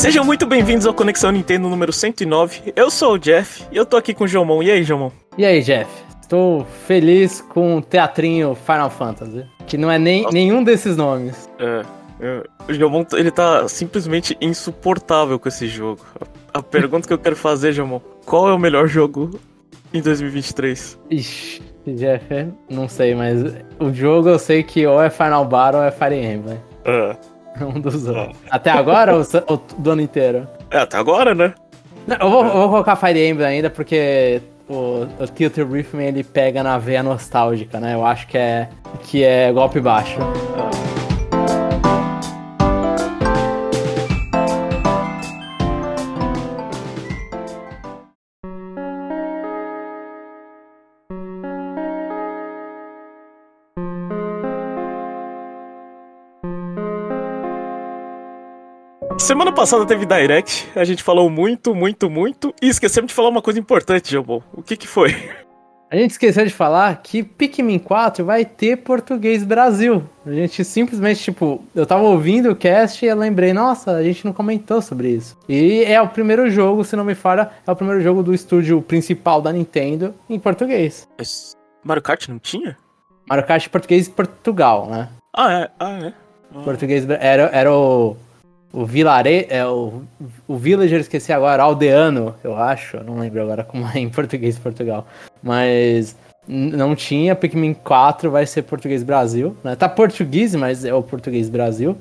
Sejam muito bem-vindos ao Conexão Nintendo número 109. Eu sou o Jeff e eu tô aqui com o Jomon. E aí, Jomon? E aí, Jeff? Estou feliz com o teatrinho Final Fantasy, que não é nem, nenhum desses nomes. É, é, o Jomon, ele tá simplesmente insuportável com esse jogo. A, a pergunta que eu quero fazer, Jomon, qual é o melhor jogo em 2023? Ixi, Jeff, não sei, mas o jogo eu sei que ou é Final Battle ou é Fire Emblem. É. Um dos outros. Até agora ou, ou do ano inteiro? É, até agora, né? Não, eu, vou, eu vou colocar Fire Emblem ainda porque o, o Tilted ele pega na veia nostálgica, né? Eu acho que é, que é golpe baixo. Semana passada teve Direct, a gente falou muito, muito, muito, e esquecemos de falar uma coisa importante, Jambon. O que que foi? A gente esqueceu de falar que Pikmin 4 vai ter português Brasil. A gente simplesmente, tipo, eu tava ouvindo o cast e eu lembrei, nossa, a gente não comentou sobre isso. E é o primeiro jogo, se não me falha, é o primeiro jogo do estúdio principal da Nintendo em português. Mas Mario Kart não tinha? Mario Kart português Portugal, né? Ah, é, ah, é. Ah. Português era, era o o Vilare, é o, o Villager, esqueci agora, Aldeano, eu acho, eu não lembro agora como é em português Portugal. Mas não tinha, Pikmin 4 vai ser português Brasil, né? Tá português, mas é o português Brasil.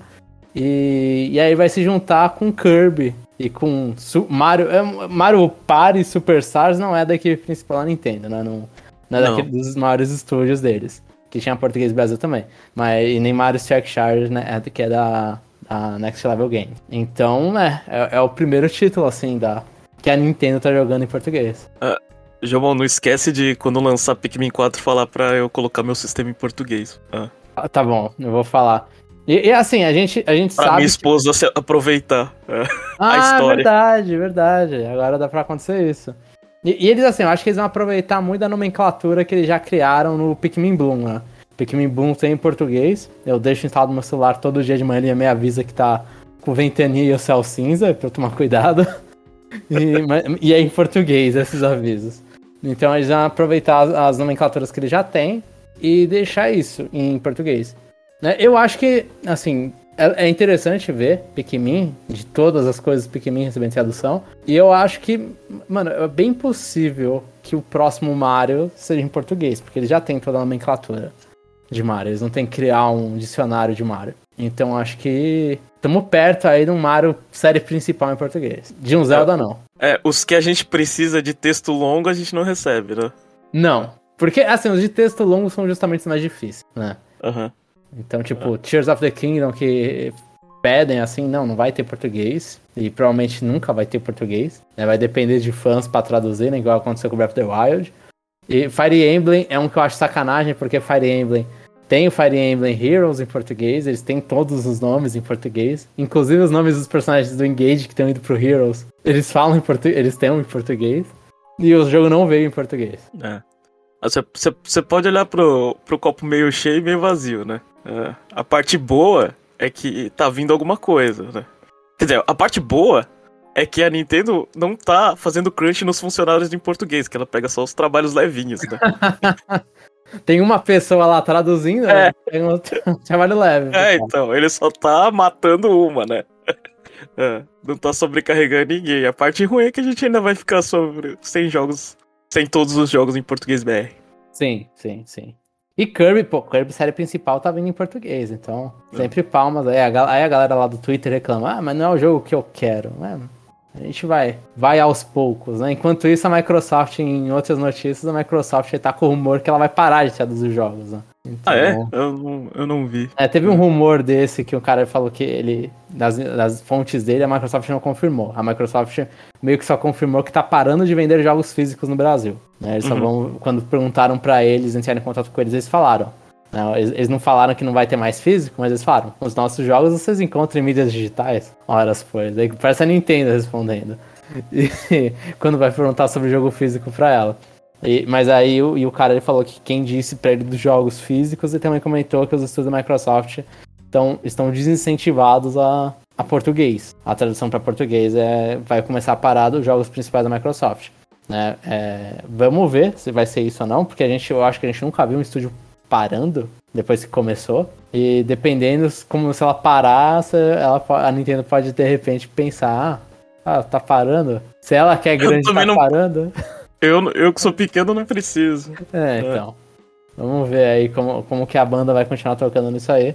E, e aí vai se juntar com Kirby e com Su Mario, é, Mario Party Superstars não é da equipe principal da Nintendo, né? Não, não é não. daquele dos maiores estúdios deles, que tinha português Brasil também. Mas e nem Mario Strike Charge, né, é, que é da a Next Level Game. Então, é, é, é, o primeiro título, assim, da que a Nintendo tá jogando em português. Uh, João, não esquece de quando lançar Pikmin 4 falar pra eu colocar meu sistema em português. Uh. Ah, tá bom, eu vou falar. E, e, assim, a gente, a gente pra sabe. minha esposa que... aproveitar uh, ah, a história. verdade, verdade. Agora dá pra acontecer isso. E, e, eles, assim, eu acho que eles vão aproveitar muito da nomenclatura que eles já criaram no Pikmin Bloom, né? Pikmin Boom tem em português. Eu deixo instalado no meu celular todo dia de manhã e me avisa que tá com ventania e o céu cinza, pra eu tomar cuidado. E, e é em português esses avisos. Então eles vão aproveitar as, as nomenclaturas que ele já tem e deixar isso em português. Né? Eu acho que, assim, é, é interessante ver Pikmin, de todas as coisas Pikmin recebendo tradução. E eu acho que, mano, é bem possível que o próximo Mario seja em português, porque ele já tem toda a nomenclatura de Mario. Eles não tem que criar um dicionário de Mario. Então acho que estamos perto aí de um Mario série principal em português. De um Zelda, não. É, os que a gente precisa de texto longo a gente não recebe, né? Não. Porque, assim, os de texto longo são justamente os mais difíceis, né? Uhum. Então, tipo, Tears of the Kingdom, que pedem assim, não, não vai ter português. E provavelmente nunca vai ter português. Né? Vai depender de fãs para traduzir, né? Igual aconteceu com Breath of the Wild. E Fire Emblem é um que eu acho sacanagem, porque Fire Emblem tem o Fire Emblem Heroes em português, eles têm todos os nomes em português. Inclusive os nomes dos personagens do Engage que estão indo pro Heroes, eles falam em português, eles têm em português. E o jogo não veio em português. É. Você pode olhar pro, pro copo meio cheio e meio vazio, né? É. A parte boa é que tá vindo alguma coisa, né? Quer dizer, a parte boa é que a Nintendo não tá fazendo crunch nos funcionários em português, que ela pega só os trabalhos levinhos, né? Tem uma pessoa lá traduzindo, né? é. tem um trabalho leve. É, então, ele só tá matando uma, né? É, não tá sobrecarregando ninguém. A parte ruim é que a gente ainda vai ficar sobre, sem jogos, sem todos os jogos em português BR. Sim, sim, sim. E Kirby, pô, Kirby série principal tá vindo em português, então é. sempre palmas. Aí a, aí a galera lá do Twitter reclama, ah, mas não é o jogo que eu quero. Mano, a gente vai, vai aos poucos, né? Enquanto isso, a Microsoft, em outras notícias, a Microsoft tá com o rumor que ela vai parar de traduzir jogos, né? Então, ah, é? Eu não, eu não vi. É, teve um rumor desse que o cara falou que ele, das, das fontes dele, a Microsoft não confirmou. A Microsoft meio que só confirmou que tá parando de vender jogos físicos no Brasil. Né? Eles uhum. só vão, quando perguntaram para eles, entrarem em contato com eles, eles falaram. Não, eles, eles, não falaram que não vai ter mais físico, mas eles falaram: os nossos jogos vocês encontram em mídias digitais. Horas foi. Daí parece a Nintendo respondendo. E, quando vai perguntar sobre jogo físico pra ela. E, mas aí o, o cara ele falou que quem disse pra ele dos jogos físicos e também comentou que os estudos da Microsoft estão, estão desincentivados a, a português. A tradução para português é, vai começar a parar dos jogos principais da Microsoft. Né? É, vamos ver se vai ser isso ou não, porque a gente, eu acho que a gente nunca viu um estúdio parando depois que começou. E dependendo como se ela parar, ela, a Nintendo pode de repente pensar, ah, ah tá parando. Se ela quer grande tá não... parando. Eu, eu que sou pequeno não preciso. É, é, então. Vamos ver aí como, como que a banda vai continuar tocando nisso aí.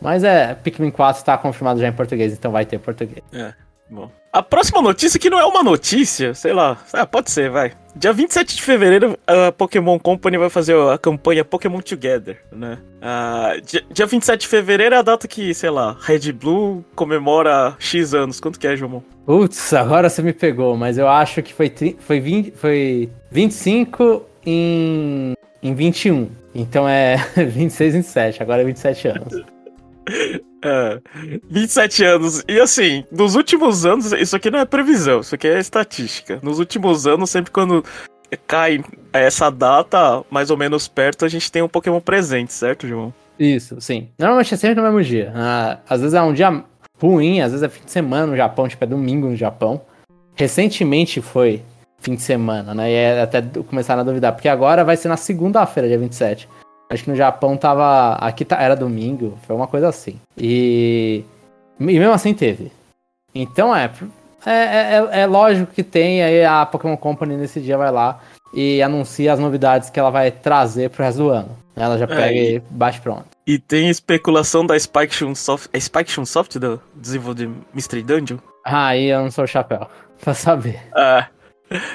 Mas é, Pikmin 4 está confirmado já em português, então vai ter português. É, bom. A próxima notícia, que não é uma notícia, sei lá, ah, pode ser, vai. Dia 27 de fevereiro, a Pokémon Company vai fazer a campanha Pokémon Together, né? Uh, dia, dia 27 de fevereiro é a data que, sei lá, Red Blue comemora X anos. Quanto que é, João? Putz, agora você me pegou, mas eu acho que foi, foi, 20, foi 25 em, em 21. Então é 26 em 7, agora é 27 anos. É, 27 anos. E assim, nos últimos anos, isso aqui não é previsão, isso aqui é estatística. Nos últimos anos, sempre quando cai essa data, mais ou menos perto, a gente tem um Pokémon presente, certo, João? Isso, sim. Normalmente é sempre no mesmo dia. Ah, às vezes é um dia ruim, às vezes é fim de semana no Japão, tipo é domingo no Japão. Recentemente foi fim de semana, né? E é até começaram a duvidar, porque agora vai ser na segunda-feira, dia 27. Acho que no Japão tava. Aqui tá, era domingo, foi uma coisa assim. E. E mesmo assim teve. Então é. É, é, é, é lógico que tem, aí a Pokémon Company nesse dia vai lá e anuncia as novidades que ela vai trazer pro resto do ano. Ela já pega é, e... e bate pronto. E tem especulação da Spike Chunsoft. É Spike Chunsoft do desenvolvedor de Mystery Dungeon? Ah, aí eu não sou o chapéu. Pra saber. Ah.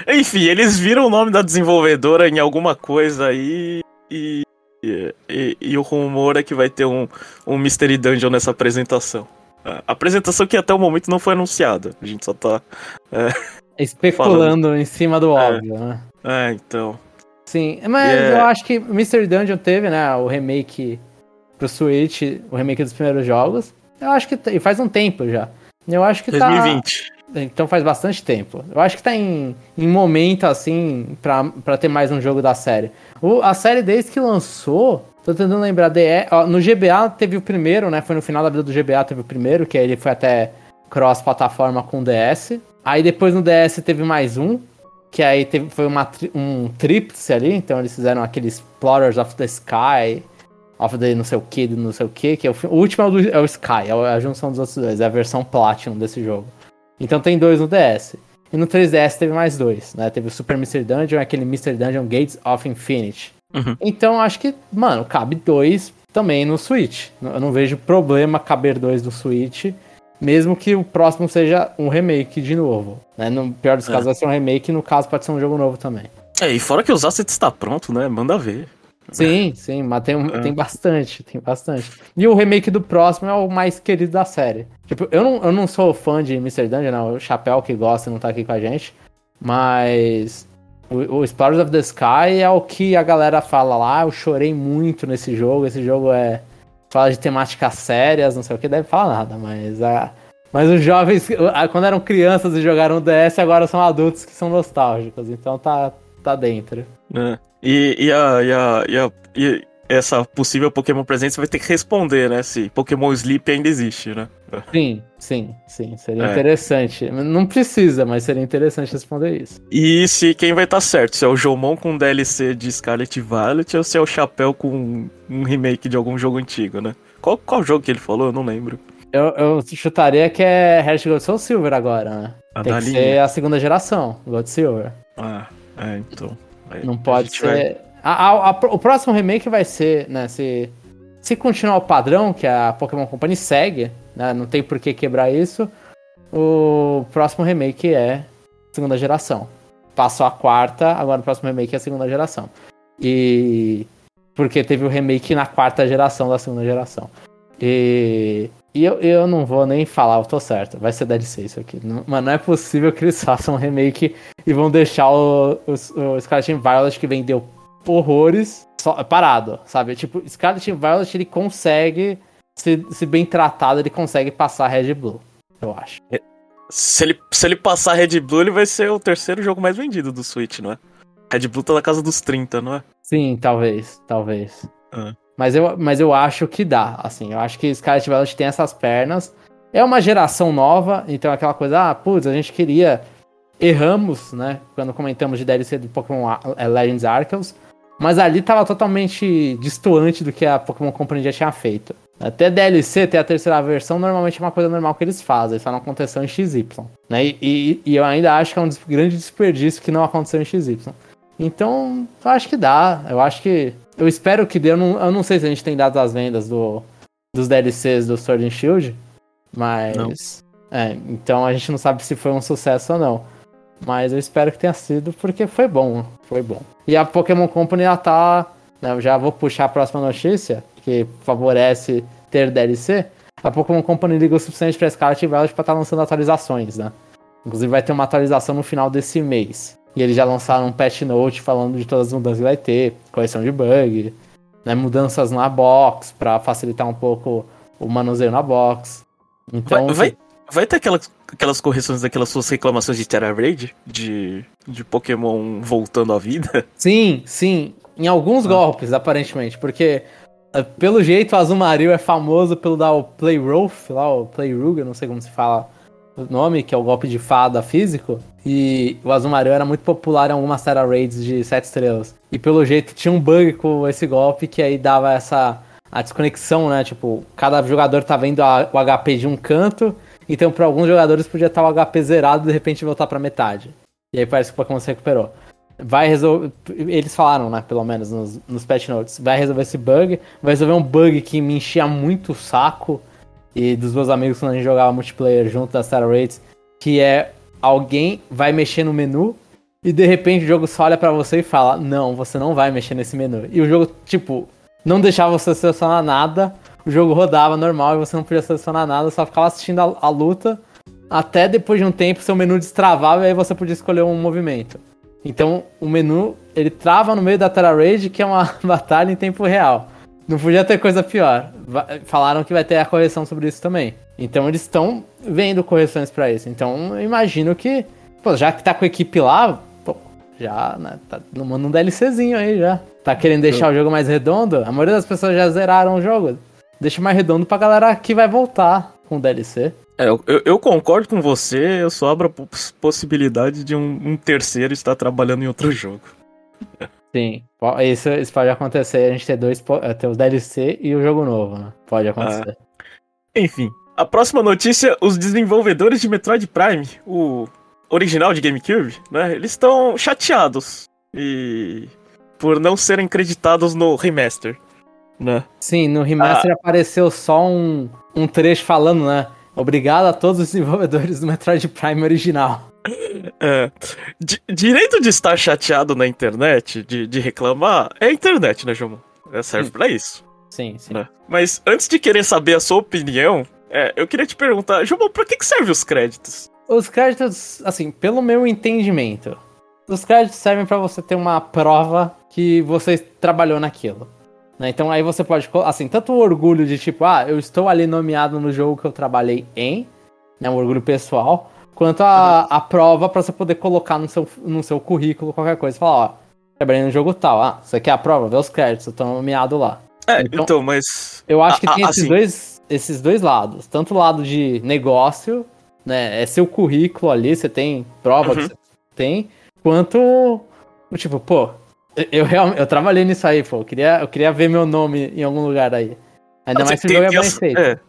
Enfim, eles viram o nome da desenvolvedora em alguma coisa aí e e, e, o rumor é que vai ter um, um Mystery Dungeon nessa apresentação. A apresentação que até o momento não foi anunciada. A gente só tá. É, Especulando falando. em cima do é. óbvio, né? É, então. Sim, mas yeah. eu acho que Mystery Dungeon teve, né? O remake pro Switch, o remake dos primeiros jogos. Eu acho que. E faz um tempo já. Eu acho que 2020. tá. 2020. Então faz bastante tempo. Eu acho que tá em, em momento, assim, pra, ter mais um jogo da série. O, a série desde que lançou, tô tentando lembrar, DE, ó, no GBA teve o primeiro, né? Foi no final da vida do GBA teve o primeiro, que ele foi até cross-plataforma com DS. Aí depois no DS teve mais um, que aí teve, foi uma, um tríplice ali, então eles fizeram aqueles Explorers of the Sky, of the não sei o que, não sei o que, que é o, o último é o, do, é o Sky, é a junção dos outros dois, é a versão Platinum desse jogo. Então tem dois no DS. E no 3DS teve mais dois, né? Teve o Super Mystery Dungeon e aquele Mystery Dungeon Gates of Infinity. Uhum. Então acho que, mano, cabe dois também no Switch. Eu não vejo problema caber dois no Switch, mesmo que o próximo seja um remake de novo. Né? No pior dos é. casos vai ser um remake, no caso pode ser um jogo novo também. É, e fora que os assets está pronto, né? Manda ver. Sim, sim, mas tem, é. tem bastante, tem bastante. E o remake do próximo é o mais querido da série. Tipo, eu não, eu não sou fã de Mr. Dungeon, não. O Chapéu que gosta não tá aqui com a gente. Mas o, o Explorers of the Sky é o que a galera fala lá. Eu chorei muito nesse jogo. Esse jogo é. Fala de temáticas sérias, não sei o que, deve falar nada, mas a. Mas os jovens, quando eram crianças e jogaram DS, agora são adultos que são nostálgicos. Então tá, tá dentro. É. E, e, a, e, a, e, a, e essa possível Pokémon presente vai ter que responder, né? Se Pokémon Sleep ainda existe, né? Sim, sim, sim. Seria é. interessante. Não precisa, mas seria interessante responder isso. E se quem vai estar tá certo? Se é o Jomon com DLC de Scarlet Violet ou se é o Chapéu com um remake de algum jogo antigo, né? Qual, qual jogo que ele falou? Eu não lembro. Eu, eu chutaria que é Heart Gold Soul Silver agora, né? A Tem que linha. ser a segunda geração, Gold Silver. Ah, é, então. Não pode ser. Vai... A, a, a, o próximo remake vai ser, né? Se, se continuar o padrão que a Pokémon Company segue, né, não tem por que quebrar isso. O próximo remake é segunda geração. Passou a quarta, agora o próximo remake é a segunda geração. E. Porque teve o remake na quarta geração da segunda geração. E. E eu, eu não vou nem falar, eu tô certo. Vai ser DLC isso aqui. Não, mas não é possível que eles façam um remake e vão deixar o, o, o Scarlet Violet que vendeu horrores só, parado, sabe? Tipo, Scarlet Violet ele consegue, se, se bem tratado, ele consegue passar Red Blue, eu acho. É, se ele, se ele passar Red Blue, ele vai ser o terceiro jogo mais vendido do Switch, não é? Red Blue tá na casa dos 30, não é? Sim, talvez, talvez. Ah. Mas eu, mas eu acho que dá, assim. Eu acho que Scarlet Violet tem essas pernas. É uma geração nova, então é aquela coisa, ah, putz, a gente queria. Erramos, né? Quando comentamos de DLC do Pokémon é, Legends Arceus. Mas ali tava totalmente distoante do que a Pokémon Company já tinha feito. Até DLC, ter a terceira versão, normalmente é uma coisa normal que eles fazem, só não aconteceu em XY. Né? E, e, e, eu ainda acho que é um grande desperdício que não aconteceu em XY. Então, eu acho que dá. Eu acho que. Eu espero que dê. Eu não, eu não sei se a gente tem dados das vendas do, dos DLCs do Sword and Shield. Mas. É, então a gente não sabe se foi um sucesso ou não. Mas eu espero que tenha sido, porque foi bom. Foi bom. E a Pokémon Company já tá. Né, eu já vou puxar a próxima notícia, que favorece ter DLC. A Pokémon Company ligou o suficiente pra Scarlet Violet pra estar tá lançando atualizações, né? Inclusive vai ter uma atualização no final desse mês. E eles já lançaram um patch note falando de todas as mudanças que vai ter, correção de bug, né, mudanças na box para facilitar um pouco o manuseio na box. Então, vai, vai, vai, ter aquelas, aquelas correções daquelas suas reclamações de Terra Raid? De, de Pokémon voltando à vida? Sim, sim. Em alguns ah. golpes, aparentemente, porque eh, pelo jeito o Azumarill é famoso pelo dar o Play Rolf, lá o Play Ruga, não sei como se fala nome, que é o golpe de fada físico. E o Azumarill era muito popular em algumas Terra Raids de 7 estrelas. E pelo jeito tinha um bug com esse golpe que aí dava essa a desconexão, né? Tipo, cada jogador tá vendo a, o HP de um canto, então para alguns jogadores podia estar o HP zerado e de repente voltar para metade. E aí parece que o Pokémon se recuperou. Vai resolver. Eles falaram, né? Pelo menos nos, nos patch notes. Vai resolver esse bug. Vai resolver um bug que me enchia muito o saco e dos meus amigos quando a gente jogava multiplayer junto das Star Rates, que é alguém vai mexer no menu e de repente o jogo só olha para você e fala: "Não, você não vai mexer nesse menu". E o jogo, tipo, não deixava você selecionar nada, o jogo rodava normal e você não podia selecionar nada, só ficava assistindo a, a luta até depois de um tempo seu menu destravava e aí você podia escolher um movimento. Então o menu ele trava no meio da Terra Raid, que é uma batalha em tempo real. Não podia ter coisa pior. Falaram que vai ter a correção sobre isso também. Então eles estão vendo correções para isso. Então eu imagino que, pô, já que tá com a equipe lá, pô, já, né, tá manda um DLCzinho aí já. Tá querendo deixar o jogo mais redondo? A maioria das pessoas já zeraram o jogo. Deixa mais redondo pra galera que vai voltar com o DLC. É, eu, eu, concordo com você, eu só abro a possibilidade de um, um terceiro estar trabalhando em outro jogo. Sim, isso, isso pode acontecer, a gente ter dois, eh, ter o DLC e o jogo novo, né? Pode acontecer. Ah. Enfim, a próxima notícia, os desenvolvedores de Metroid Prime, o original de GameCube, né? Eles estão chateados e por não serem creditados no remaster, né? Sim, no remaster ah. apareceu só um, um trecho falando, né? Obrigado a todos os desenvolvedores do Metroid Prime original. É. direito de estar chateado na internet, de, de reclamar, é a internet, né, João? É, serve para isso. Sim, sim. Né? Mas antes de querer saber a sua opinião, é, eu queria te perguntar, João, pra que, que servem os créditos? Os créditos, assim, pelo meu entendimento, os créditos servem para você ter uma prova que você trabalhou naquilo. Né? Então aí você pode, assim, tanto o orgulho de tipo, ah, eu estou ali nomeado no jogo que eu trabalhei em, né, um orgulho pessoal, quanto a, a prova para você poder colocar no seu, no seu currículo qualquer coisa. Falar, ó, trabalhei no jogo tal. Ah, você quer a prova? Vê os créditos, eu tô nomeado lá. É, então, então mas. Eu acho que a, tem a, esses, assim... dois, esses dois lados. Tanto o lado de negócio, né? É seu currículo ali, você tem prova uhum. que você tem, quanto tipo, pô, eu realmente eu trabalhei nisso aí, pô. Eu queria, eu queria ver meu nome em algum lugar aí. Ainda mais se o jogo é bem feito. É,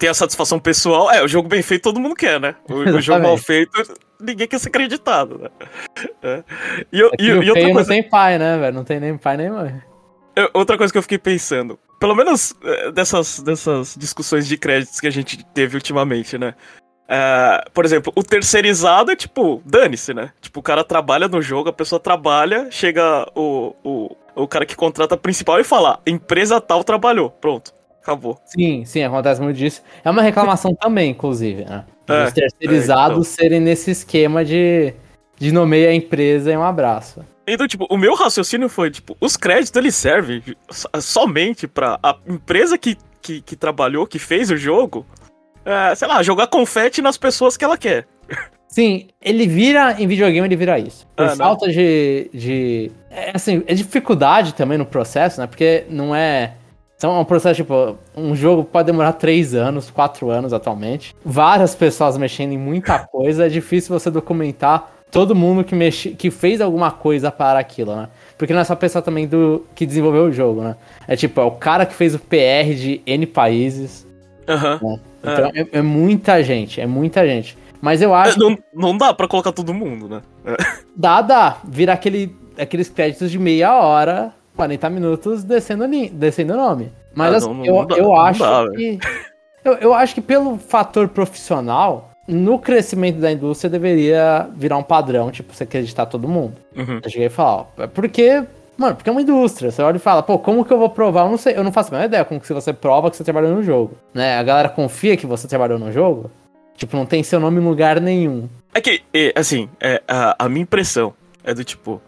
tem a satisfação pessoal. É, o jogo bem feito todo mundo quer, né? O, o jogo mal feito, ninguém quer ser acreditado, né? É. E, é e, e outra coisa... não tem pai, né, velho? Não tem nem pai nem mãe. Outra coisa que eu fiquei pensando, pelo menos é, dessas, dessas discussões de créditos que a gente teve ultimamente, né? Uh, por exemplo, o terceirizado é tipo, dane-se, né? Tipo, o cara trabalha no jogo, a pessoa trabalha, chega o, o, o cara que contrata principal e fala: empresa tal trabalhou, pronto acabou. Sim, sim, acontece muito disso. É uma reclamação também, inclusive, né? É, Os terceirizados é, então. serem nesse esquema de, de nomeia a empresa e um abraço. Então, tipo, o meu raciocínio foi, tipo, os créditos eles servem somente pra a empresa que, que, que trabalhou, que fez o jogo, é, sei lá, jogar confete nas pessoas que ela quer. Sim, ele vira, em videogame ele vira isso. Por ah, falta de, de... É, assim, é dificuldade também no processo, né? Porque não é Então é um processo, tipo, um jogo pode demorar 3 anos, 4 anos atualmente. Várias pessoas mexendo em muita coisa. É difícil você documentar todo mundo que, mexe, que fez alguma coisa para aquilo, né? Porque não é só pessoa também do que desenvolveu o jogo, né? É tipo, é o cara que fez o PR de N países. Aham. né? Então é. é muita gente, é muita gente. Mas eu acho. É, Não, não dá pra colocar todo mundo, né? É. Dá, dá. Vira aquele, aqueles créditos de meia hora, 40 minutos descendo, descendo o nome. Mas Ah, assim, não, não eu, dá, eu não acho dá, que. Eu, eu acho que pelo fator profissional, no crescimento da indústria deveria virar um padrão, tipo, você acreditar todo mundo. Uhum. Eu cheguei a falar, ó, é porque. Mano, porque é uma indústria. Você olha e fala, pô, como que eu vou provar? Eu não sei, eu não faço a menor ideia como que você prova que você trabalhou no jogo. Né? A galera confia que você trabalhou no jogo. Tipo, não tem seu nome em lugar nenhum. É que, assim, é, a, a minha impressão é do tipo.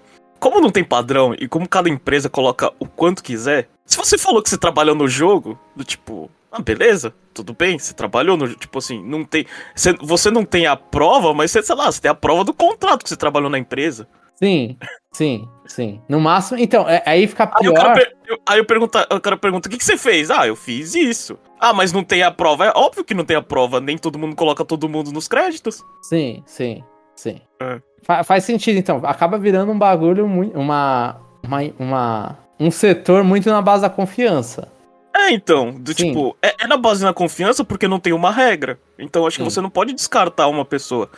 Como não tem padrão e como cada empresa coloca o quanto quiser, se você falou que você trabalhou no jogo, do tipo, ah, beleza, tudo bem, você trabalhou no tipo assim, não tem. Você, você não tem a prova, mas você, sei lá, você tem a prova do contrato que você trabalhou na empresa. Sim, sim, sim. No máximo, então, é- aí fica Aí o pior. cara, per- eu- aí eu pergunta, o cara pergunta: o que, que você fez? Ah, eu fiz isso. Ah, mas não tem a prova. É óbvio que não tem a prova, nem todo mundo coloca todo mundo nos créditos. Sim, sim, sim. É. Fa- faz sentido, então. Acaba virando um bagulho muito. Uma, uma, uma. Um setor muito na base da confiança. É, então, do Sim. tipo, é, é na base da confiança porque não tem uma regra. Então acho que Sim. você não pode descartar uma pessoa,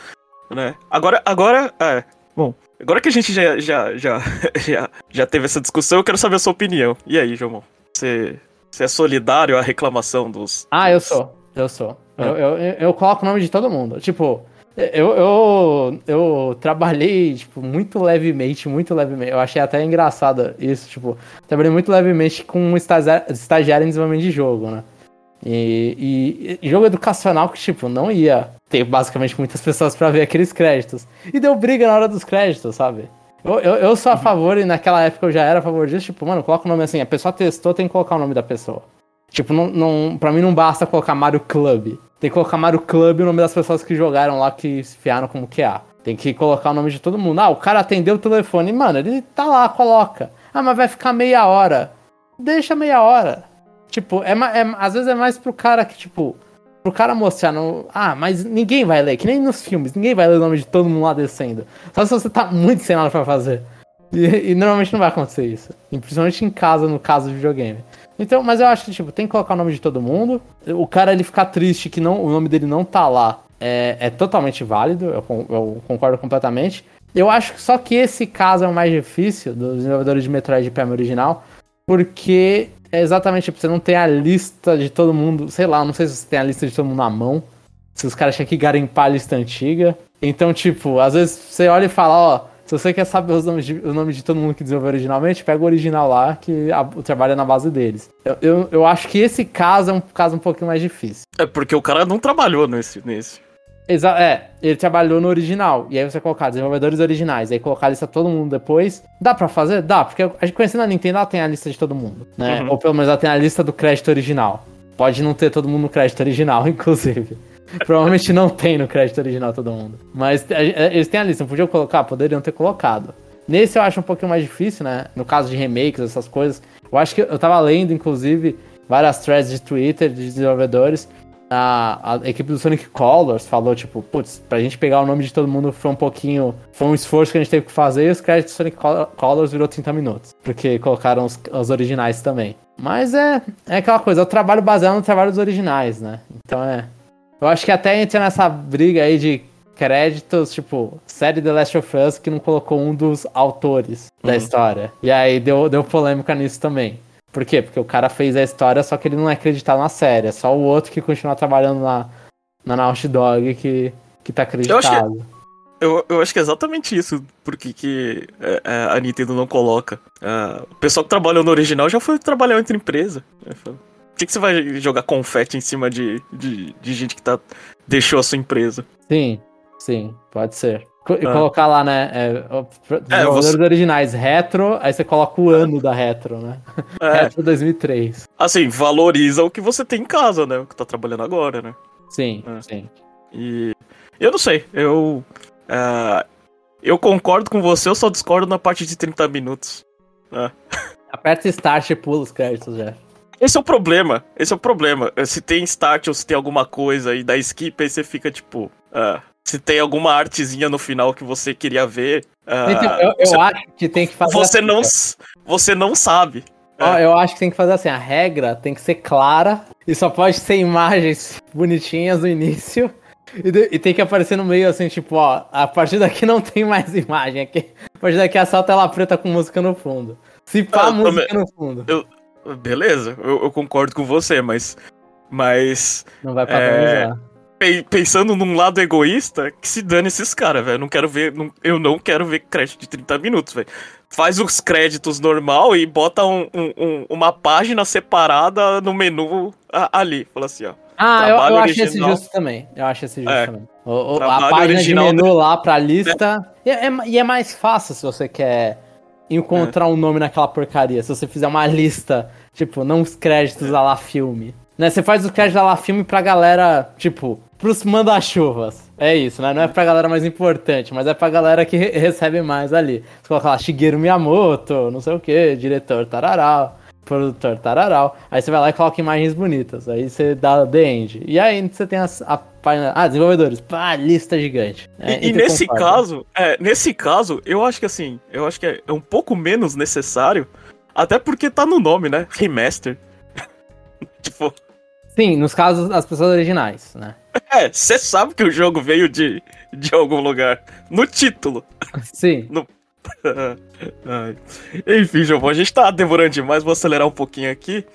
né? Agora, agora, é, bom, agora que a gente já, já, já, já, já teve essa discussão, eu quero saber a sua opinião. E aí, João? Você, você é solidário à reclamação dos... Ah, eu sou. Eu sou. É. Eu, eu, eu coloco o nome de todo mundo. Tipo, eu, eu, eu trabalhei, tipo, muito levemente, muito levemente. Eu achei até engraçado isso, tipo, trabalhei muito levemente com um estagiário, em desenvolvimento de jogo, né? E, e- jogo educacional que, tipo, não ia ter basicamente muitas pessoas pra ver aqueles créditos. E deu briga na hora dos créditos, sabe? Eu, eu, eu sou a favor, e naquela época eu já era a favor disso, tipo, mano, coloca o nome assim, a pessoa testou, tem que colocar o nome da pessoa. Tipo, não, não, pra mim não basta colocar Mario Club. Tem que colocar Mario Club o nome das pessoas que jogaram lá, que se fiaram como QA. Tem que colocar o nome de todo mundo. Ah, o cara atendeu o telefone. Mano, ele tá lá, coloca. Ah, mas vai ficar meia hora. Deixa meia hora. Tipo, é, é- às vezes é mais pro cara que, tipo, pro cara mostrar no. Ah, mas ninguém vai ler, que nem nos filmes, ninguém vai ler o nome de todo mundo lá descendo. Só se você tá muito sem nada pra fazer. E, e normalmente não vai acontecer isso. Principalmente em casa, no caso de videogame. Então, mas eu acho que, tipo, tem que colocar o nome de todo mundo. O cara ele ficar triste que não, o nome dele não tá lá é, é totalmente válido, eu, eu concordo completamente. Eu acho que só que esse caso é o mais difícil dos desenvolvedores de Metroid Prime original, porque é exatamente, tipo, você não tem a lista de todo mundo, sei lá, não sei se você tem a lista de todo mundo na mão, se os caras tinham que garimpar a lista antiga. Então, tipo, às vezes você olha e fala, ó, se você quer saber os nomes de, o nome de todo mundo que desenvolveu originalmente, pega o original lá, que a- o trabalho é na base deles. Eu, eu, eu acho que esse caso é um caso um pouquinho mais difícil. É porque o cara não trabalhou nesse, nesse. Exa é, ele trabalhou no original. E aí você colocar desenvolvedores originais, aí colocar a lista de todo mundo depois. Dá pra fazer? Dá, porque a gente conhecendo a Nintendo, ela tem a lista de todo mundo, né? Uhum. Ou pelo menos ela tem a lista do crédito original. Pode não ter todo mundo no crédito original, inclusive. Provavelmente não tem no crédito original todo mundo. Mas a- a- eles têm a lista, não podiam colocar? Poderiam ter colocado. Nesse eu acho um pouquinho mais difícil, né? No caso de remakes, essas coisas. Eu acho que eu tava lendo, inclusive, várias threads de Twitter de desenvolvedores. A, a equipe do Sonic Colors falou, tipo, putz, pra gente pegar o nome de todo mundo foi um pouquinho. Foi um esforço que a gente teve que fazer e os créditos do Sonic Col- Colors virou 30 minutos. Porque colocaram os, os originais também. Mas é, é aquela coisa, é o trabalho baseado no trabalho dos originais, né? Então é. Eu acho que até entra nessa briga aí de créditos, tipo, série The Last of Us que não colocou um dos autores da Uhum. história. E aí deu, deu polêmica nisso também. Por quê? Porque o cara fez a história, só que ele não é acreditado na série. É só o outro que continua trabalhando na, na Naughty Dog que, que tá acreditado. Eu, eu acho que é exatamente isso, porque que é, é, a Nintendo não coloca. Ah, o pessoal que trabalhou no original já foi trabalhar outra empresa. É, que, que você vai jogar confete em cima de, de, de gente que tá, deixou a sua empresa? Sim, sim, pode ser. E Ah. colocar lá, né? É, o- pro- desenvolvedores você- originais, retro, aí você coloca o ano da retro, né? É, Retro 2003. assim, valoriza o que você tem em casa, né? O que tá trabalhando agora, né? Sim, Ah. sim. E eu não sei, eu. ah, eu concordo com você, eu só discordo na parte de 30 minutos. Aperta Start e pula os créditos já. Esse é o problema. Esse é o problema. Se tem start ou se tem alguma coisa e dá skip, aí você fica tipo. ah, se tem alguma artezinha no final que você queria ver. ah, Então, eu, eu você, acho que tem que fazer você assim, não, cara. você não sabe. Ó, eu acho que tem que fazer assim, a regra tem que ser clara e só pode ter imagens bonitinhas no início e, de- e tem que aparecer no meio assim, tipo, ó, a partir daqui não tem mais imagem, aqui, a partir daqui é só tela preta com música no fundo. Se pá, Ah, eu música também- no fundo. Beleza, eu, eu concordo com você, mas. Mas. Não vai padronizar. pe- Pensando num lado egoísta, que se dane esses caras, velho. Não quero ver. não- eu não quero ver crédito de 30 minutos, velho. Faz os créditos normal e bota um- um- um- uma página separada no menu a- ali. Fala assim, ó. Ah, eu, eu acho esse justo também. Eu acho esse justo É. também. O- o- a página de menu lá pra lista. E é, e é mais fácil se você quer encontrar um nome naquela porcaria. Se você fizer uma lista, tipo, não os créditos a lá filme. Né? Você faz os créditos a lá filme pra galera, tipo, pros manda-chuvas. É isso, né? Não é pra galera mais importante, mas é pra galera que re- recebe mais ali. Você coloca lá Shigeru Miyamoto, não sei o que, diretor tararau, produtor tararau. Aí você vai lá e coloca imagens bonitas. Aí você dá the end. E aí você tem as- a página. Ah, desenvolvedores. Pá, lista gigante. É, E, e entre nesse caso, é, nesse caso, eu acho que assim, eu acho que é, um pouco menos necessário, até porque tá no nome, né? Remaster. tipo, Sim, nos casos das pessoas originais, né? é, você sabe que o jogo veio de, de algum lugar. No título. Sim. Ai. Enfim, João, a gente tá demorando demais, vou acelerar um pouquinho aqui,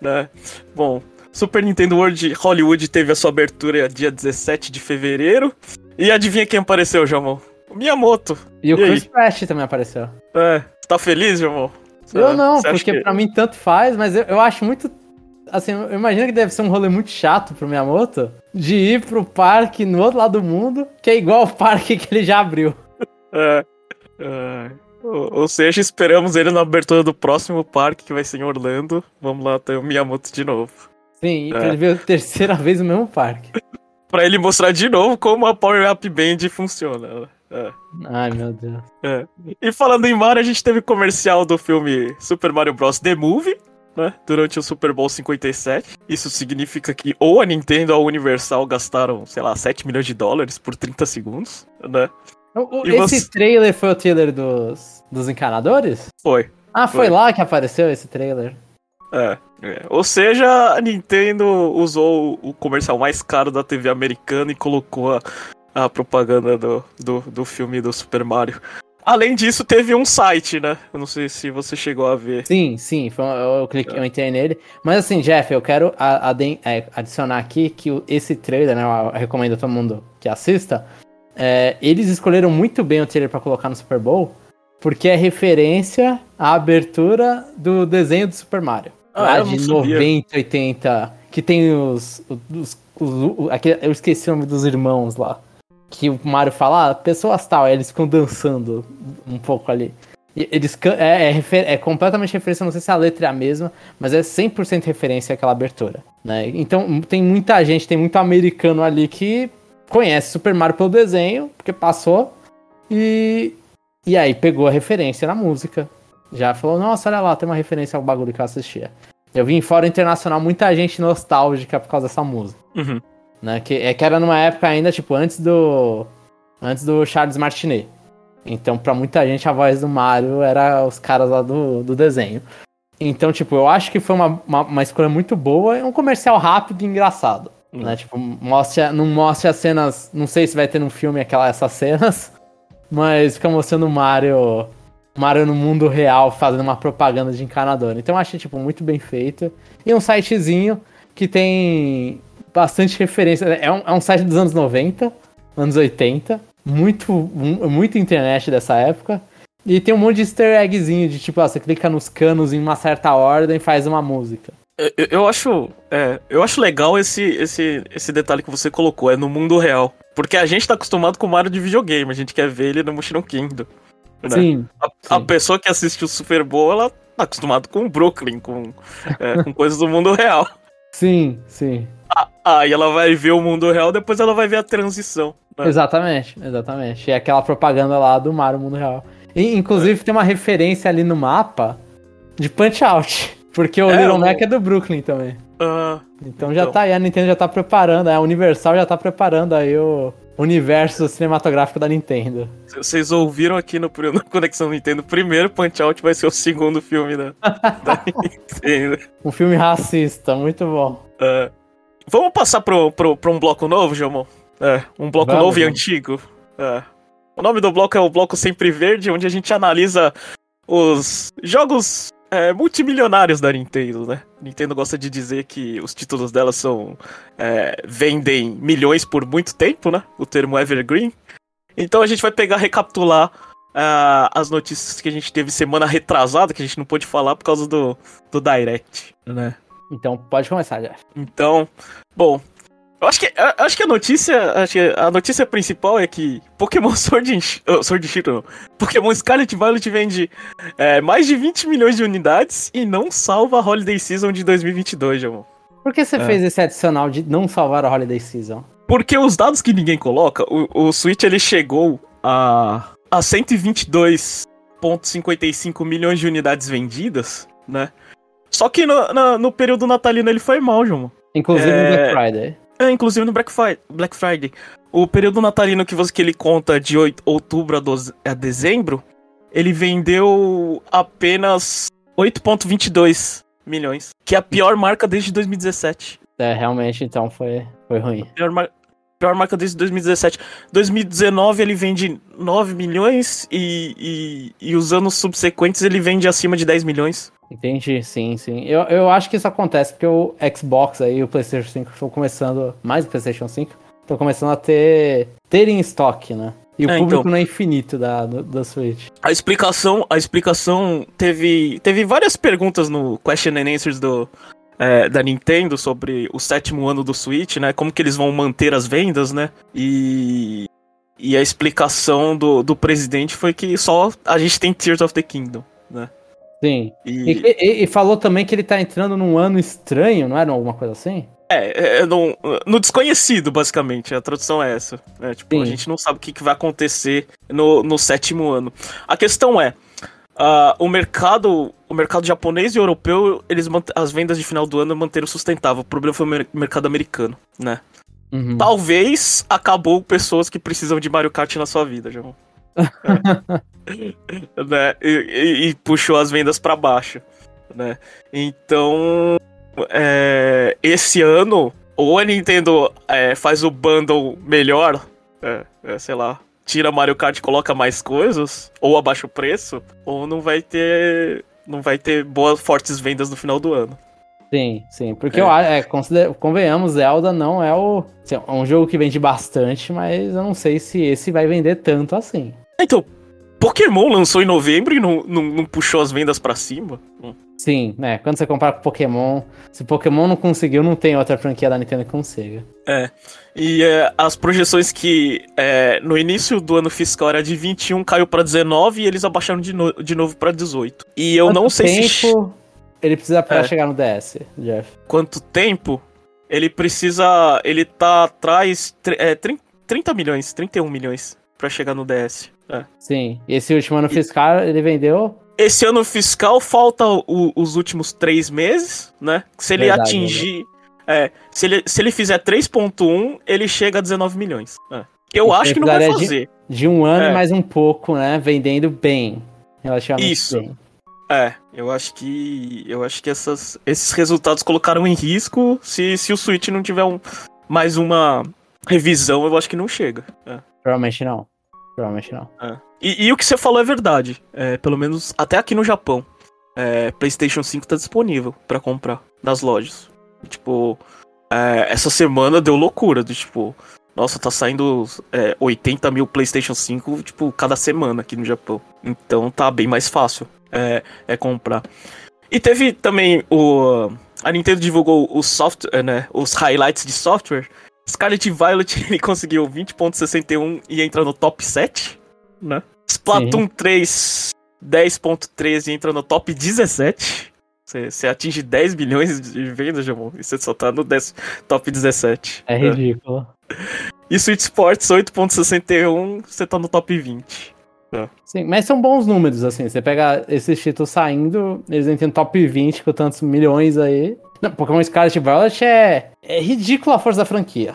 né? Bom, Super Nintendo World Hollywood teve a sua abertura dia 17 de fevereiro. E adivinha quem apareceu, Jamon? O Miyamoto. E o E aí? Chris Pratt também apareceu. É, tá feliz, Jamon? Eu não, Você porque que- pra mim tanto faz, mas eu, eu acho muito. Assim, eu imagino que deve ser um rolê muito chato pro Miyamoto de ir pro parque no outro lado do mundo, que é igual o parque que ele já abriu. É, é. Ou, ou seja, esperamos ele na abertura do próximo parque, que vai ser em Orlando. Vamos lá ter o Miyamoto de novo. Sim, e pra É. ele ver a terceira vez no mesmo parque. Pra ele mostrar de novo como a Power Up Band funciona. É. Ai, meu Deus. É. E falando em Mario, a gente teve comercial do filme Super Mario Bros. The Movie, né? Durante o Super Bowl 57. Isso significa que ou a Nintendo ou a Universal gastaram, sei lá, 7 milhões de dólares por 30 segundos, né? O- E esse você- trailer foi o trailer dos, dos encanadores? Foi. Ah, foi, Foi. lá que apareceu esse trailer. É, é. Ou seja, a Nintendo usou o comercial mais caro da TV americana e colocou a, a propaganda do, do, do filme do Super Mario. Além disso, teve um site, né? Eu não sei se você chegou a ver. Sim, sim, foi, eu, cliquei, eu entrei nele. Mas assim, Jeff, eu quero é, adicionar aqui que esse trailer, né? Eu recomendo a todo mundo que assista. É, eles escolheram muito bem o trailer pra colocar no Super Bowl, porque é referência à abertura do desenho do Super Mario. Ah, lá de sabia. 90, 80, que tem os. os, os- o- aquele- eu esqueci o nome dos irmãos lá. Que o Mario fala, ah, pessoas tal, aí eles ficam dançando um pouco ali. E Eles, é, é, é completamente referência, não sei se a letra é a mesma, mas é 100% referência àquela abertura. Né? Então tem muita gente, tem muito americano ali que conhece Super Mario pelo desenho, porque passou, e, e aí pegou a referência na música. Já falou, nossa, olha lá, tem uma referência ao bagulho que eu assistia. Eu vi em fora internacional muita gente nostálgica por causa dessa música. Uhum. Né? Que, é que era numa época ainda, tipo, antes do. Antes do Charles Martinet. Então, pra muita gente, a voz do Mario era os caras lá do, do desenho. Então, tipo, eu acho que foi uma, uma, uma escolha muito boa. É um comercial rápido e engraçado. Hum. Né? Tipo, mostra, não mostra as cenas. Não sei se vai ter no filme aquela, essas cenas. Mas fica mostrando o Mario. Mario no mundo real fazendo uma propaganda de encanador. Então eu achei, tipo, muito bem feito. E um sitezinho que tem bastante referência. É um, é um site dos anos 90, anos 80. Muito, mu- muito internet dessa época. E tem um monte de easter eggzinho de tipo, ó, você clica nos canos em uma certa ordem e faz uma música. Eu, eu- eu acho, é, eu acho legal esse, esse, esse detalhe que você colocou, é no mundo real. Porque a gente tá acostumado com o Mario de videogame, a gente quer ver ele no Mushroom Kingdom. né? Sim. A, a sim. pessoa que assiste o Super Bowl, ela tá acostumada com o Brooklyn, com, é, com coisas do mundo real. Sim, sim. Aí ela vai ver o mundo real, depois ela vai ver a transição. né? Exatamente, exatamente. É aquela propaganda lá do Mario Mundo Real. E, inclusive tem uma referência ali no mapa de Punch Out. Porque o É, Little o- Mac é do Brooklyn também. Ah, Então já Então. tá aí, a Nintendo já tá preparando, a Universal já tá preparando aí o universo cinematográfico da Nintendo. vocês ouviram aqui no, no Conexão Nintendo, o primeiro Punch Out vai ser o segundo filme da, da Nintendo. Um filme racista, muito bom. Ah, vamos passar pro, pro, pro um bloco novo, Jamon? É, um bloco Vamos, novo e vamos. antigo. É. O nome do bloco é o Bloco Sempre Verde, onde a gente analisa os jogos é, multimilionários da Nintendo, né? Nintendo gosta de dizer que os títulos dela são. é, vendem milhões por muito tempo, né? O termo evergreen. Então a gente vai pegar, recapitular ah, as notícias que a gente teve semana retrasada, que a gente não pôde falar por causa do, do Direct, né? Então pode começar, Jeff. Então, bom, eu acho que, eu acho que a notícia, acho que a notícia principal é que Pokémon Sword and oh, Sword Shield, não. Pokémon Scarlet Violet vende é, mais de 20 milhões de unidades e não salva a Holiday Season de 2022, Jamon. Por que você É. fez esse adicional de não salvar a Holiday Season? Porque os dados que ninguém coloca, o, o Switch ele chegou a, a 122,55 milhões de unidades vendidas, né? Só que no, na- no período natalino ele foi mal, Jamon. Inclusive É. no Black Friday. É, inclusive no Black Friday. Black Friday. O período natalino que, você, que ele conta de oit- outubro a, doze- a dezembro, ele vendeu apenas 8,22 milhões. Que é a pior marca desde 2017. É, realmente, então foi, foi ruim. Pior, mar- pior marca desde 2017. 2019 ele vende 9 milhões e, e, e os anos subsequentes ele vende acima de 10 milhões. Entendi, sim, sim. Eu, eu acho que isso acontece porque o Xbox aí, o PlayStation 5 estão começando, mais o PlayStation 5, estão começando a ter, ter em estoque, né? E o É, público então. não é infinito da, da Switch. A explicação, a explicação teve, teve várias perguntas no Question and Answers do, é, da Nintendo sobre o sétimo ano do Switch, né? Como que eles vão manter as vendas, né? E, e a explicação do, do presidente foi que só a gente tem Tears of the Kingdom, né? Sim. E, E, e- e falou também que ele tá entrando num ano estranho, não era alguma coisa assim? é, é no, no desconhecido, basicamente, a tradução é essa. né? Tipo, a Sim. gente não sabe o que, que vai acontecer no, no sétimo ano. A questão é, ah, o mercado o mercado japonês e europeu, eles as vendas de final do ano manteram sustentável. O problema foi o mer- mercado americano, né? Uhum. Talvez acabou pessoas que precisam de Mario Kart na sua vida, João. Né? E, e- e puxou as vendas pra baixo, né? Então, é, esse ano, ou a Nintendo é, faz o bundle melhor, é, é, sei lá, tira Mario Kart e coloca mais coisas, ou abaixa o preço, ou não vai ter, não vai ter boas, fortes vendas no final do ano. Sim, sim. Porque É. eu acho, é, consider- convenhamos, Zelda não é o. assim, é um jogo que vende bastante, mas eu não sei se esse vai vender tanto assim. Então, Pokémon lançou em novembro e não, não, não puxou as vendas pra cima? Hum. Sim, né? Quando você compara com Pokémon, se Pokémon não conseguiu, não tem outra franquia da Nintendo que consiga. E é, as projeções que é, no início do ano fiscal era de 21, caiu pra 19 e eles abaixaram de, no- de novo pra 18. E eu não Quanto sei se tempo ele precisa pra É. chegar no DS, Jeff? quanto tempo ele precisa. Ele tá atrás. tr- É, trin- 30 milhões, 31 milhões pra chegar no DS. É. Sim. E esse último ano fiscal ele vendeu. Esse ano fiscal falta o- os últimos três meses, né? Se ele Verdade, atingir. É, se ele, se ele fizer 3.1, ele chega a 19 milhões. É. Eu Então acho que não vai precisaria de- fazer. De um ano É. e mais um pouco, né? Vendendo bem. Relativamente Isso. bem. É, eu acho que. Eu acho que essas, esses resultados colocaram em risco. Se, se o Switch não tiver um, mais uma revisão, eu acho que não chega. É, Provavelmente não. Provavelmente não. é. E, e o que você falou é verdade. É, pelo menos até aqui no Japão. É, PlayStation 5 tá disponível pra comprar nas lojas. Tipo, é, essa semana deu loucura. Do, tipo, nossa, tá saindo é, 80 mil PlayStation 5, tipo, cada semana aqui no Japão. Então tá bem mais fácil é, é comprar. E teve também o. A Nintendo divulgou os software, né? Os highlights de software. Scarlet Violet ele conseguiu 20.61 e entra no top 7, né? Splatoon 3 10.13 e entra no top 17. Você, atinge 10 bilhões de vendas, Jamon, e você só tá no 10, top 17. É ridículo. E Switch Sports 8.61, você tá no top 20. É. Sim, mas são bons números, assim. Você pega esses títulos saindo, eles entram no top 20 com tantos milhões aí. Não, Pokémon Scarlet Violet é, é ridícula a força da franquia.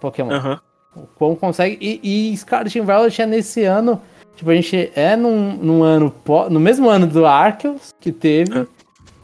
Pokémon. Aham. O quão consegue. E, e Scarlet Violet é nesse ano. Tipo, a gente é num, num ano. No mesmo ano do Arceus que teve. É.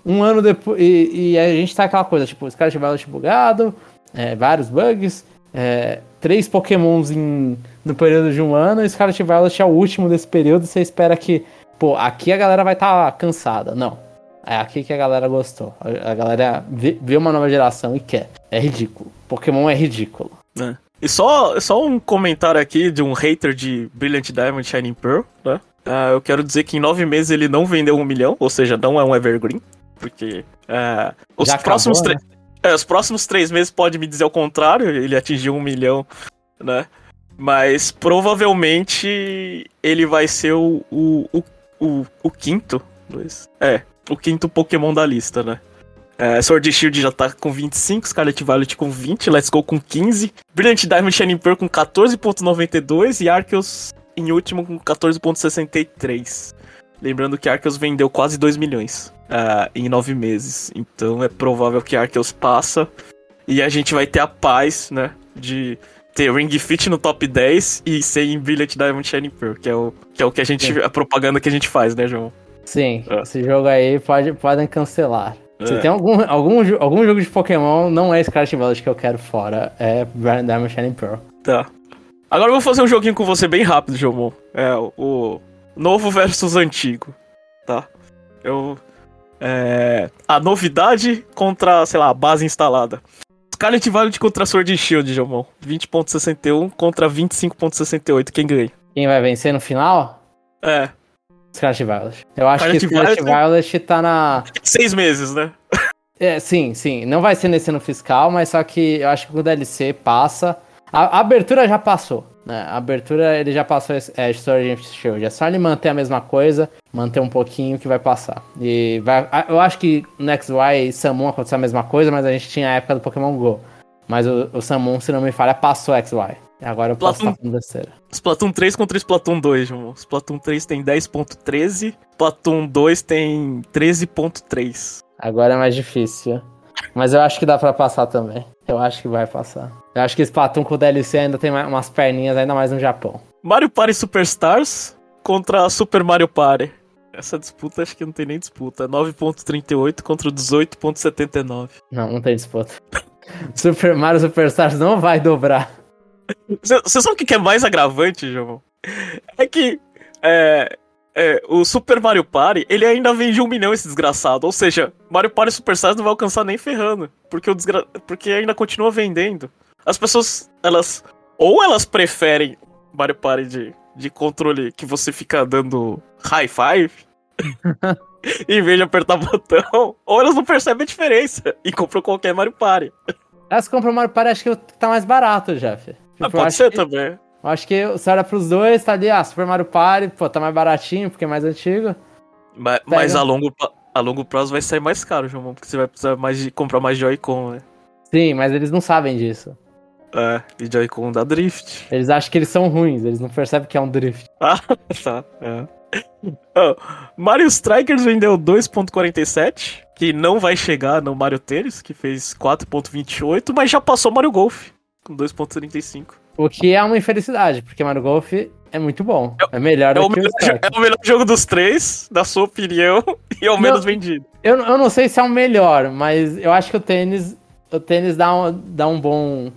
Um ano depois. E, e a gente tá aquela coisa, tipo, Scarlet e Violet bugado, é, vários bugs, é, três Pokémons em, no período de um ano, e Scarlet Violet é o último desse período. Você espera que, pô, aqui a galera vai estar cansada. Não. É aqui que a galera gostou. A, a galera vê, vê uma nova geração e quer. É ridículo. Pokémon é ridículo. né? E só, só um comentário aqui de um hater de Brilliant Diamond Shining Pearl, né? Ah, eu quero dizer que em nove meses ele não vendeu um milhão, ou seja, não é um evergreen, porque ah, os Já próximos acabou, três é, os próximos três meses pode me dizer o contrário, ele atingiu um milhão, né? Mas provavelmente ele vai ser o, o, o, o, o quinto. dois- É, o quinto Pokémon da lista, né? É, Sword Shield já tá com 25, Scarlet Violet com 20, Let's Go com 15, Brilliant Diamond Shining Pearl com 14.92 e Arceus em último com 14.63. Lembrando que Arceus vendeu quase 2 milhões ah, em 9 meses, então é provável que Arceus passa e a gente vai ter a paz, né, de ter Ring Fit no top 10 e ser em Brilliant Diamond Shining Pearl, que é o que, é o que a gente, Sim. a propaganda que a gente faz, né, João? Sim, É. esse jogo aí pode, podem cancelar. Se É. tem algum, algum, algum jogo de Pokémon, não é Scarlet Violet que eu quero fora, é Brian Diamond Shining Pearl. Tá. Agora eu vou fazer um joguinho com você bem rápido, Jomon. É, o novo versus antigo, tá? Eu... É... A novidade contra, sei lá, a base instalada. Scarlet Violet contra Sword and Shield, Jomon. 20.61 contra 25.68, quem ganha? Quem vai vencer no final? É, Scarlet Violet. Eu acho Scarlet que Scarlet Violet- Violet tá na. seis meses, né? É, sim, sim. Não vai ser nesse ano fiscal, mas só que eu acho que o DLC passa. A, a abertura já passou. Né? A abertura ele já passou é, Story of Shield. É só ele manter a mesma coisa, manter um pouquinho que vai passar. E vai, a- eu acho que no XY e Samon aconteceu a mesma coisa, mas a gente tinha a época do Pokémon GO. Mas o, o Samon, se não me falha, passou XY. Agora eu posso Platum- estar com besteira. Splatoon 3 contra Splatoon 2, Jomon. Splatoon 3 tem 10.13, Splatoon 2 tem 13.3. Agora é mais difícil. Mas eu acho que dá pra passar também. Eu acho que vai passar. Eu acho que Splatoon com o DLC ainda tem umas perninhas, ainda mais no Japão. Mario Party Superstars contra Super Mario Party. Essa disputa acho que não tem nem disputa. 9.38 contra 18.79. Não, não tem disputa. Super Mario Superstars não vai dobrar. Você sabe o que que é mais agravante, João? É que é, é, o Super Mario Party, ele ainda vende um milhão esse desgraçado. Ou seja, Mario Party Superstars não vai alcançar nem ferrando. Porque, o desgra... porque ainda continua vendendo. As pessoas, elas... Ou elas preferem Mario Party de, de controle que você fica dando high five... em vez de apertar botão, ou elas não percebem a diferença e compram qualquer Mario Party. Elas compram Mario Party, acho que tá mais barato, Jeff. Tipo, Ah, pode ser que- também. Eu acho que você olha pros dois, tá ali, ah, Super Mario Party, pô, tá mais baratinho, porque é mais antigo. Mas, mas a, longo, a longo prazo vai sair mais caro, João, porque você vai precisar mais de comprar mais Joy-Con, né? Sim, mas eles não sabem disso. É, e Joy-Con dá drift. Eles acham que eles são ruins, eles não percebem que é um drift. Ah, tá. É. Ó, Mario Strikers vendeu 2.47, que não vai chegar no Mario Tênis, que fez 4.28, mas já passou Mario Golf, com 2.35. O que é uma infelicidade, porque Mario Golf é muito bom. É melhor É do o, que o melhor, Strike. é o melhor jogo dos três, na sua opinião, e é o Não. menos vendido. Eu, eu não sei se é o melhor, mas eu acho que o tênis, o tênis dá, um, dá um bom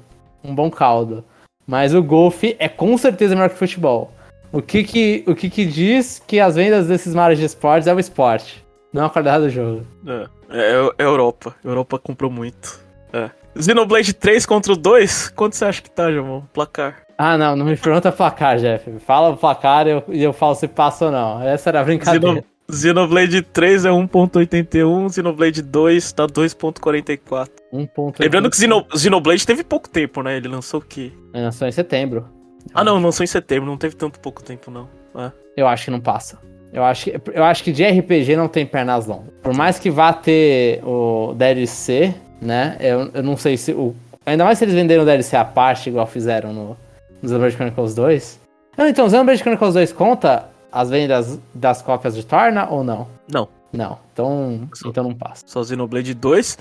um bom caldo. Mas o golfe é com certeza melhor que o futebol. O que que, o que que diz que as vendas desses mares de esportes é o esporte, não a qualidade do jogo. É, é, é Europa. Europa comprou muito. É. Xenoblade 3 contra o 2? Quanto você acha que tá, João? Placar. Ah, não, não me pergunta placar, Jeff. Fala o placar e eu, eu falo se passa ou não. Essa era a brincadeira. Xeno- Xenoblade 3 é 1.81, Xenoblade 2 tá 2.44. Um ponto Lembrando que Xeno- Xenoblade teve pouco tempo, né? Ele lançou o quê? Ele lançou em setembro. Ah, não, lançou em setembro, não teve tanto pouco tempo, não. É. Eu acho que não passa. Eu acho que, eu acho que de RPG não tem pernas longas. Por mais que vá ter o DLC, né? Eu, eu não sei se o. Ainda mais se eles venderam o DLC à parte, igual fizeram no, no Xenoblade Chronicles 2. Não, então, Xenoblade Chronicles 2 conta as vendas das cópias de Torna ou não? Não. Não. Então, Só- então não passa. Só Xenoblade 2.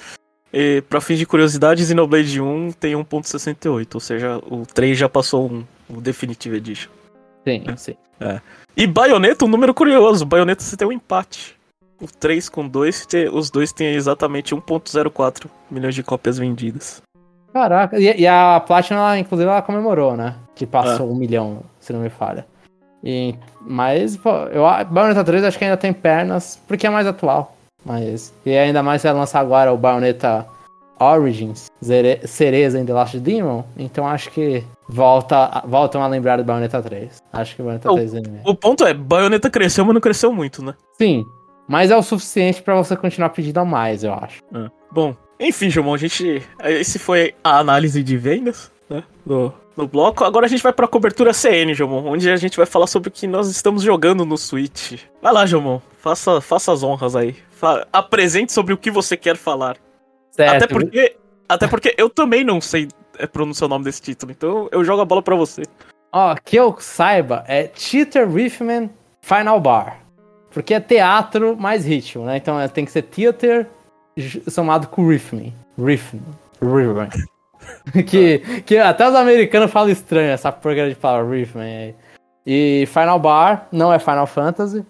E pra fins de curiosidade, Xenoblade 1 tem 1.68, ou seja, o 3 já passou um, o Definitive Edition. Sim, É. sim. E Bayonetta, um número curioso, Bayonetta você tem um empate. O 3 com 2, te- os dois têm exatamente 1.04 milhões de cópias vendidas. Caraca, e, e a Platinum, ela, inclusive, ela comemorou, né? Que passou um milhão, se não me falha. E, mas, pô, eu, Bayonetta 3 acho que ainda tem pernas, porque é mais atual. Mas, e ainda mais se vai lançar agora o Bayonetta Origins, Zere- Cereza em The Last Demon, então acho que volta, voltam a lembrar do Bayonetta 3. Acho que o Bayonetta Oh, 3 é mesmo. O ponto é, Bayonetta cresceu, mas não cresceu muito, né? Sim, mas é o suficiente pra você continuar pedindo a mais, eu acho. É. Bom, enfim, Gilmão, a gente. Esse foi a análise de vendas, né? Do, do bloco. Agora a gente vai pra cobertura CN, Gilmão, onde a gente vai falar sobre o que nós estamos jogando no Switch. Vai lá, Gilmão, faça, faça as honras aí. Fa- apresente sobre o que você quer falar. Certo. Até porque. Até porque eu também não sei é, pronunciar o nome desse título, então eu jogo a bola pra você. Ó, que eu saiba, é Theater Rhythm Final Bar. Porque é teatro mais ritmo, né? Então é, tem que ser theater somado com rhythm. Rhythm. Rhythm. que, que até os americanos falam estranho essa porcaria de palavra rhythm. aí. E Final Bar não é Final Fantasy.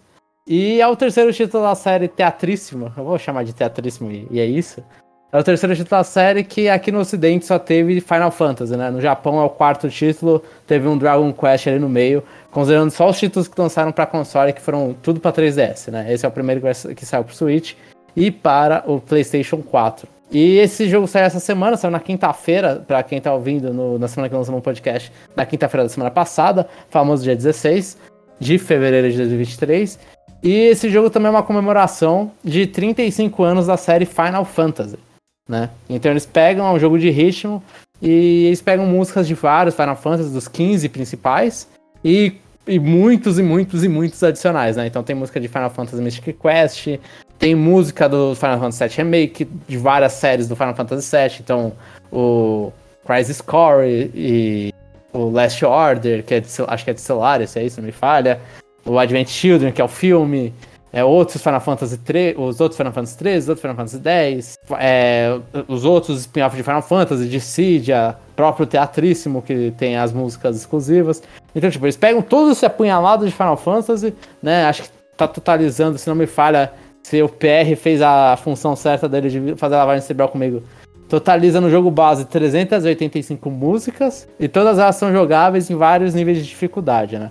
E é o terceiro título da série Teatríssima. Eu vou chamar de Teatríssimo e, é isso. É o terceiro título da série que aqui no ocidente só teve Final Fantasy, né? No Japão é o quarto título, teve um Dragon Quest ali no meio, considerando só os títulos que lançaram pra console, que foram tudo pra 3DS, né? Esse é o primeiro que saiu pro Switch e para o PlayStation 4. E esse jogo saiu essa semana, saiu na quinta-feira, pra quem tá ouvindo no- na semana que lançamos um podcast, na quinta-feira da semana passada, famoso dia 16 de fevereiro de 2023. E esse jogo também é uma comemoração de 35 anos da série Final Fantasy né? Então eles pegam é um jogo de ritmo e eles pegam músicas de vários Final Fantasy, dos 15 principais, e, e muitos e muitos e muitos adicionais, né? Então tem música de Final Fantasy Mystic Quest, tem música do Final Fantasy VII Remake, de várias séries do Final Fantasy VII, então o Crisis Core e o Last Order, que é de, acho que é de Stellaris, é isso, não me falha, o Advent Children, que é o filme, é, outros Final Fantasy 3, os outros Final Fantasy 13, os outros Final Fantasy 10, é, os outros spin-off de Final Fantasy, de Cydia, próprio Teatríssimo, que tem as músicas exclusivas. Então, tipo, eles pegam todo esse apunhalado de Final Fantasy, né? Acho que tá totalizando, se não me falha, se o PR fez a função certa dele de fazer lavagem cerebral comigo. Totaliza no jogo base 385 músicas e todas elas são jogáveis em vários níveis de dificuldade, né?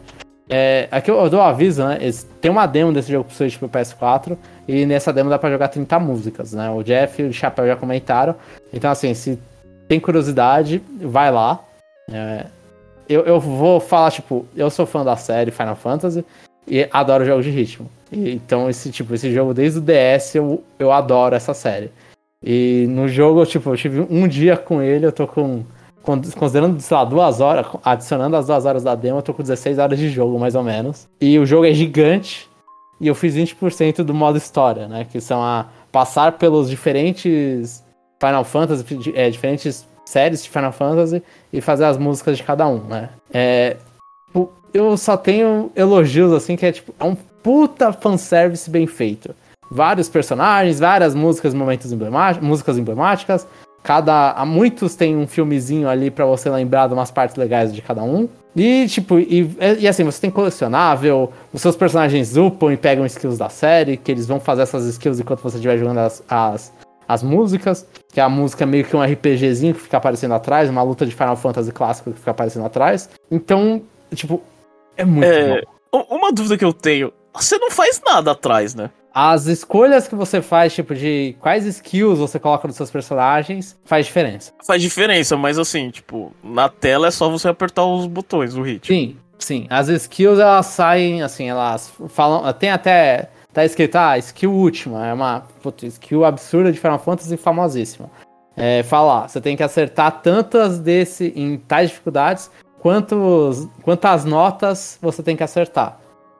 É, aqui eu, eu dou um aviso, né? Tem uma demo desse jogo pro Switch pro PS4 e nessa demo dá pra jogar 30 músicas, né? O Jeff e o Chapéu já comentaram. Então, assim, se tem curiosidade, vai lá. É, eu, eu vou falar, tipo, eu sou fã da série Final Fantasy e adoro jogos de ritmo. Então, esse tipo, esse jogo desde o DS eu, eu adoro essa série. E no jogo, tipo, eu tive um dia com ele, eu tô com. con- Considerando, sei lá, duas horas, adicionando as duas horas da demo, eu tô com 16 horas de jogo, mais ou menos. E o jogo é gigante. E eu fiz 20% do modo história, né? Que são a passar pelos diferentes Final Fantasy, é, diferentes séries de Final Fantasy e fazer as músicas de cada um, né? É, eu só tenho elogios, assim, que é tipo, é um puta fanservice bem feito. Vários personagens, várias músicas, momentos emblemáticos, músicas emblemáticas. Cada. Há muitos tem um filmezinho ali pra você lembrar de umas partes legais de cada um. E, tipo, e, e assim, você tem colecionável, os seus personagens upam e pegam skills da série, que eles vão fazer essas skills enquanto você estiver jogando as, as, as músicas, que a música é meio que um RPGzinho que fica aparecendo atrás, uma luta de Final Fantasy clássico que fica aparecendo atrás. Então, tipo, é muito É, bom. uma dúvida que eu tenho, você não faz nada atrás, né? As escolhas que você faz, tipo, de quais skills você coloca nos seus personagens, faz diferença. Faz diferença, mas assim, tipo, na tela é só você apertar os botões, o ritmo. Sim, sim. As skills, elas saem, assim, elas falam. Tem até. Tá escrito, ah, skill última. É uma puta, skill absurda de Final Fantasy famosíssima. É, falar, você tem que acertar tantas desse em tais dificuldades quantos, quantas notas você tem que acertar.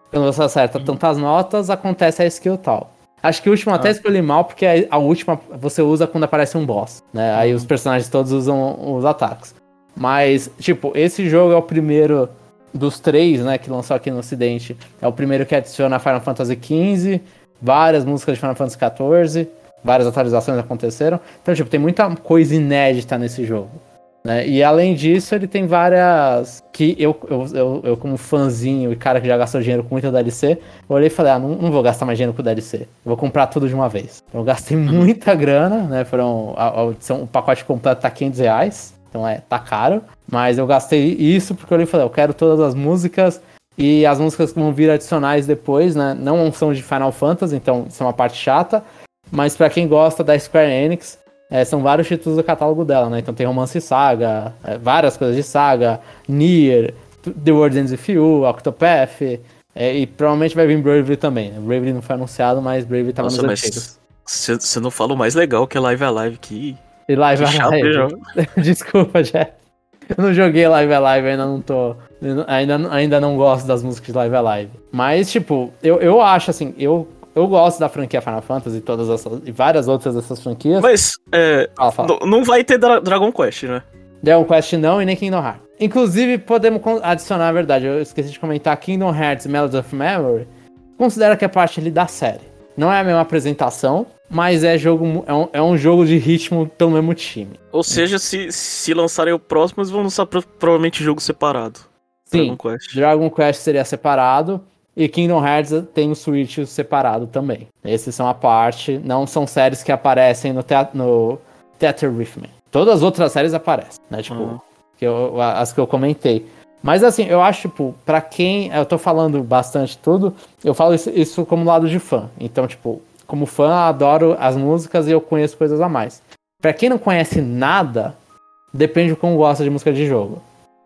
Quando você acerta tantas notas, acontece a skill tal. Acho que o último até Ah. escolhi mal, porque a- última você usa quando aparece um boss, né? Aí os personagens todos usam os ataques. Mas, tipo, esse jogo é o primeiro dos três, né, que lançou aqui no Ocidente, é o primeiro que adiciona Final Fantasy XV, várias músicas de Final Fantasy XIV, várias atualizações aconteceram. Então, tipo, tem muita coisa inédita nesse jogo. Né? E além disso, ele tem várias. Que eu, eu, eu, eu, como fãzinho e cara que já gastou dinheiro com muita DLC, eu olhei e falei: ah, não, não vou gastar mais dinheiro com DLC. Eu vou comprar tudo de uma vez. Então, eu gastei uhum. muita grana, né? Foram. A, a, o pacote completo tá 500 reais. Então é, tá caro. Mas eu gastei isso porque eu olhei e falei: eu quero todas as músicas. E as músicas que vão vir adicionais depois, né? Não são de Final Fantasy, então isso é uma parte chata. Mas para quem gosta da Square Enix, é, são vários títulos do catálogo dela, né? Então tem Romance Saga, é, várias coisas de Saga, Nier, The World Ends With You, Octopath, é, e provavelmente vai vir Bravery também. Né? Bravery não foi anunciado, mas Bravery tava Nossa, nos antigos. Você não falou mais legal que é Live Alive que. E Live Alive. Desculpa, Jeff. Eu não joguei Live Alive, ainda não tô. Ainda, ainda não gosto das músicas de Live Alive. Mas, tipo, eu, eu acho assim, eu eu gosto da franquia Final Fantasy e todas essas, e várias outras dessas franquias. Mas, é, fala, fala. não vai ter Dra Dragon Quest, né? Dragon Quest não e nem Kingdom Hearts. Inclusive, podemos adicionar a verdade, eu esqueci de comentar, Kingdom Hearts Melody of Memory considera que é parte ali da série. Não é a mesma apresentação, mas é, jogo, é, um, é um jogo de ritmo pelo mesmo time. Ou seja, se, se lançarem o próximo, eles vão lançar provavelmente jogo separado. Sim, Dragon Quest. Dragon Quest seria separado. E Kingdom Hearts tem o Switch separado também. Esses são a parte, não são séries que aparecem no, teatro, no Theater. Todas as outras séries aparecem, né? Tipo, uhum. que eu, as que eu comentei. Mas assim, eu acho, tipo, pra quem. Eu tô falando bastante tudo, eu falo isso, isso como lado de fã. Então, tipo, como fã, adoro as músicas e eu conheço coisas a mais. Pra quem não conhece nada, depende de como gosta de música de jogo.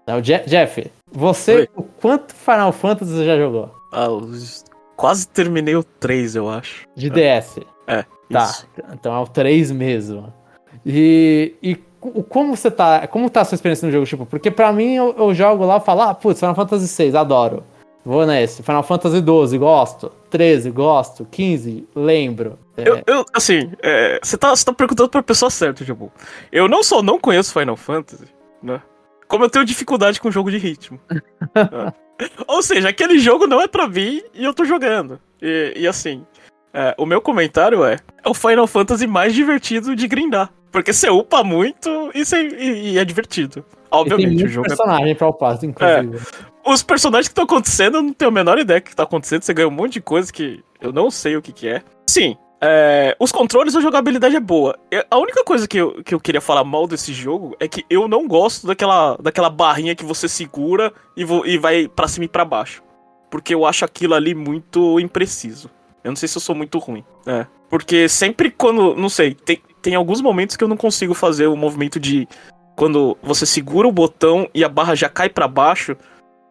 O Jeff, você, Oi. o quanto Final Fantasy você já jogou? Ah, quase terminei o 3, eu acho. De DS. É. Tá. Isso. Então é o 3 mesmo. E, e como você tá. Como tá a sua experiência no jogo? Tipo, porque pra mim eu, eu jogo lá e falo, ah, putz, Final Fantasy 6, adoro. Vou nesse. Final Fantasy 12, gosto. 13, gosto. 15, lembro. É... Eu, eu, assim, é, você, tá, você tá perguntando pra pessoa certa, tipo. Eu não só não conheço Final Fantasy, né? Como eu tenho dificuldade com jogo de ritmo. é. Ou seja, aquele jogo não é pra mim e eu tô jogando. E, e assim, é, o meu comentário é: é o Final Fantasy mais divertido de grindar. Porque você upa muito e, você, e, e é divertido. Obviamente, o jogo personagem é... pra upar, inclusive. É, os personagens que estão acontecendo, eu não tenho a menor ideia do que tá acontecendo. Você ganha um monte de coisa que eu não sei o que, que é. Sim, é, os controles, a jogabilidade é boa. A única coisa que eu, que eu queria falar mal desse jogo é que eu não gosto daquela, daquela barrinha que você segura e, vo, e vai para cima e pra baixo. Porque eu acho aquilo ali muito impreciso. Eu não sei se eu sou muito ruim. É. Porque sempre quando. Não sei, tem, tem alguns momentos que eu não consigo fazer o movimento de. Quando você segura o botão e a barra já cai para baixo.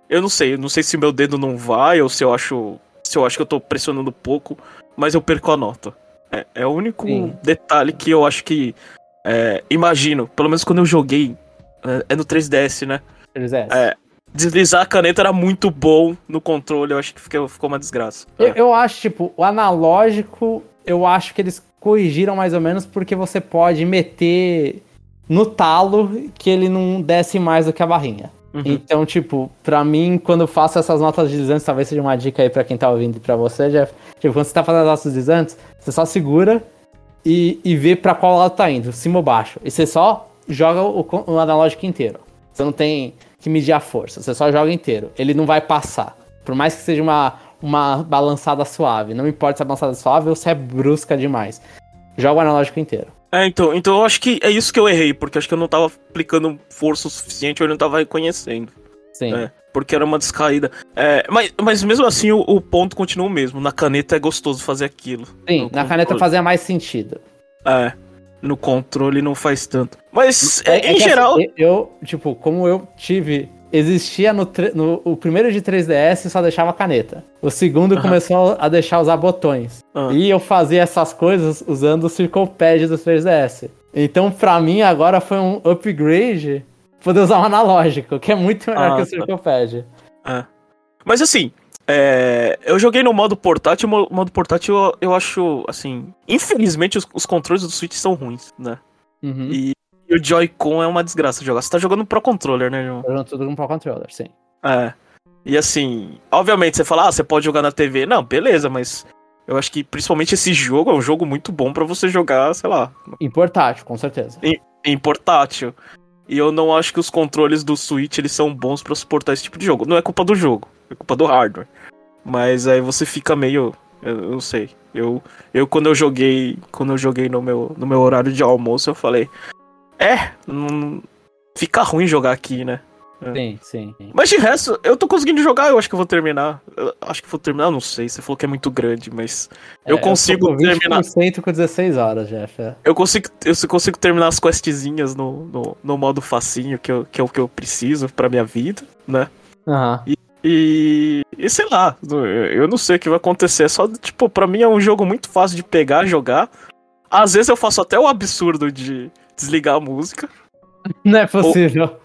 Eu não sei, eu não sei se meu dedo não vai ou se eu acho. Se eu acho que eu tô pressionando pouco mas eu perco a nota. É, é o único Sim. detalhe que eu acho que. É, imagino, pelo menos quando eu joguei. É, é no 3DS, né? 3DS. É, deslizar a caneta era muito bom no controle, eu acho que ficou, ficou uma desgraça. Eu, eu acho, tipo, o analógico, eu acho que eles corrigiram mais ou menos porque você pode meter no talo que ele não desce mais do que a barrinha. Uhum. Então, tipo, pra mim, quando eu faço essas notas deslizantes, talvez seja uma dica aí pra quem tá ouvindo e pra você, Jeff. Tipo, quando você tá fazendo as notas deslizantes, você só segura e, e vê pra qual lado tá indo, cima ou baixo. E você só joga o, o analógico inteiro. Você não tem que medir a força, você só joga inteiro. Ele não vai passar. Por mais que seja uma, uma balançada suave. Não importa se é balançada suave ou se é brusca demais. Joga o analógico inteiro. É, então, então eu acho que é isso que eu errei, porque acho que eu não tava aplicando força o suficiente, ou eu não tava reconhecendo. Sim. É, porque era uma descaída. É, mas, mas mesmo assim o, o, ponto continua o mesmo. Na caneta é gostoso fazer aquilo. Sim, na controle. caneta fazia mais sentido. É. No controle não faz tanto. Mas, é, é em geral. Assim, eu, tipo, como eu tive existia no, no, o primeiro de 3DS só deixava caneta. O segundo uhum. começou a deixar usar botões. Uhum. E eu fazia essas coisas usando o Circle Pad do 3DS. Então, pra mim, agora foi um upgrade poder usar um analógico, que é muito melhor ah, que o tá. Circle Pad. É. Mas assim, é, eu joguei no modo portátil, o modo portátil eu, eu acho, assim, infelizmente os, os, controles do Switch são ruins, né? Uhum. E e o Joy-Con é uma desgraça de jogar. Você tá jogando Pro Controller, né, João? Eu jogando tudo com Pro Controller, sim. É. E assim, obviamente você fala, ah, você pode jogar na TV. Não, beleza, mas eu acho que principalmente esse jogo é um jogo muito bom para você jogar, sei lá. Em portátil, com certeza. Em, em, portátil. E eu não acho que os controles do Switch eles são bons para suportar esse tipo de jogo. Não é culpa do jogo, é culpa do hardware. Mas aí você fica meio, eu, eu não sei. Eu, eu quando eu joguei, quando eu joguei no meu, no meu horário de almoço, eu falei, é, não, fica ruim jogar aqui, né? É. Sim, sim, Mas de resto, eu tô conseguindo jogar, eu acho que eu vou terminar. Eu acho que vou terminar, não sei, você falou que é muito grande, mas é, eu consigo eu terminar. 20% com 16 horas, Jeff. É. Eu consigo, eu consigo terminar as questzinhas no, no, no, modo facinho, que, eu, que é o que eu preciso pra minha vida, né? Uhum. E, e, e, sei lá, eu não sei o que vai acontecer. É só, tipo, pra mim é um jogo muito fácil de pegar, jogar. Às vezes eu faço até o absurdo de desligar a música. Não é possível.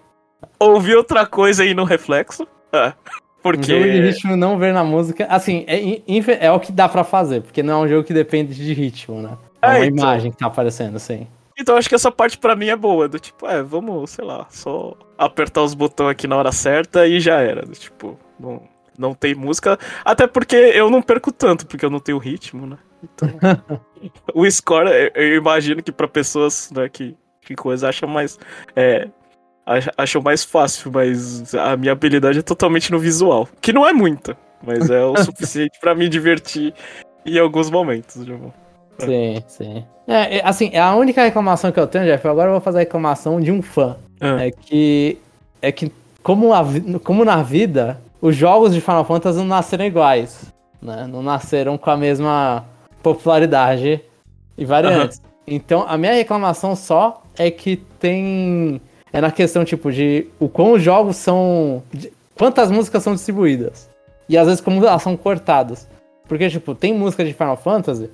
Ou, ouvir outra coisa aí no reflexo. É, porque. Um jogo de ritmo não ver na música. Assim, é, é o que dá para fazer, porque não é um jogo que depende de ritmo, né? É, é uma então... imagem que tá aparecendo, assim. Então acho que essa parte para mim é boa, do tipo, é, vamos, sei lá, só apertar os botões aqui na hora certa e já era. Do tipo, não, não tem música. Até porque eu não perco tanto, porque eu não tenho ritmo, né? Então. o score, eu imagino que para pessoas né, que, que coisa acham mais. É, acham mais fácil, mas a minha habilidade é totalmente no visual. Que não é muita, mas é o suficiente para me divertir em alguns momentos, João. Sim, sim. É, é, assim, a única reclamação que eu tenho, Jeff, agora eu vou fazer a reclamação de um fã. Ah. É que. É que, como, a, como na vida, os jogos de Final Fantasy não nasceram iguais. Né? Não nasceram com a mesma popularidade e variantes. Uhum. Então, a minha reclamação só é que tem. É na questão, tipo, de o quão os jogos são. De, quantas músicas são distribuídas. E às vezes como elas são cortadas. Porque, tipo, tem música de Final Fantasy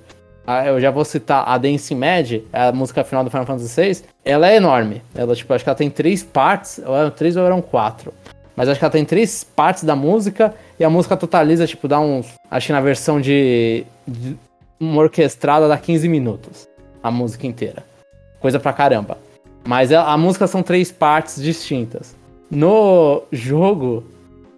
eu já vou citar a Dance Mad, a música final do Final Fantasy VI, ela é enorme. Ela, tipo, acho que ela tem três partes, ou eram três ou eram quatro. Mas acho que ela tem três partes da música, e a música totaliza, tipo, dá uns. Acho que na versão de, de uma orquestrada dá 15 minutos. A música inteira. Coisa pra caramba. Mas a, a música são três partes distintas. No jogo,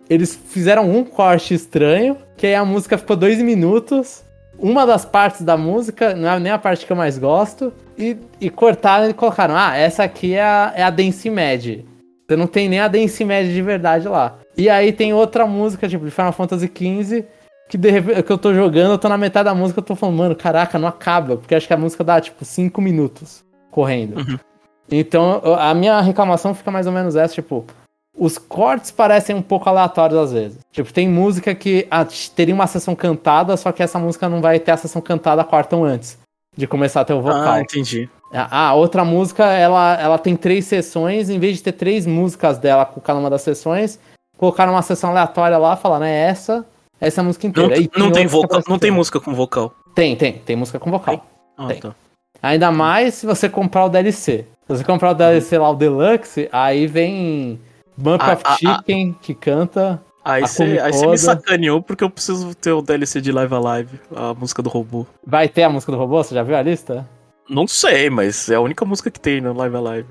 eles fizeram um corte estranho, que aí a música ficou dois minutos uma das partes da música, não é nem a parte que eu mais gosto, e, e cortaram e colocaram, ah, essa aqui é a, é a Dance Mad. Você não tem nem a Dance Mad de verdade lá. E aí tem outra música, tipo, de Final Fantasy XV, que, de, que eu tô jogando, eu tô na metade da música, eu tô falando, mano, caraca, não acaba, porque acho que a música dá, tipo, 5 minutos correndo. Uhum. Então, a minha reclamação fica mais ou menos essa, tipo, os cortes parecem um pouco aleatórios às vezes. Tipo, tem música que ah, teria uma sessão cantada, só que essa música não vai ter a sessão cantada quartam antes de começar a ter o vocal. Ah, entendi. A, outra música, ela, ela tem três sessões, em vez de ter três músicas dela com cada uma das sessões, colocaram uma sessão aleatória lá, falando, é essa, essa a música inteira. Não, não tem, vocal, não tem música com vocal. Tem, tem, tem música com vocal. Tem. Ah, tem. Tá. Ainda mais se você comprar o DLC. Se você comprar o DLC lá, o Deluxe, aí vem Bump a, of a, Chicken, a, que canta. Aí você me sacaneou porque eu preciso ter o DLC de Live Alive, a música do robô. Vai ter a música do robô? Você já viu a lista? Não sei, mas é a única música que tem no Live Alive.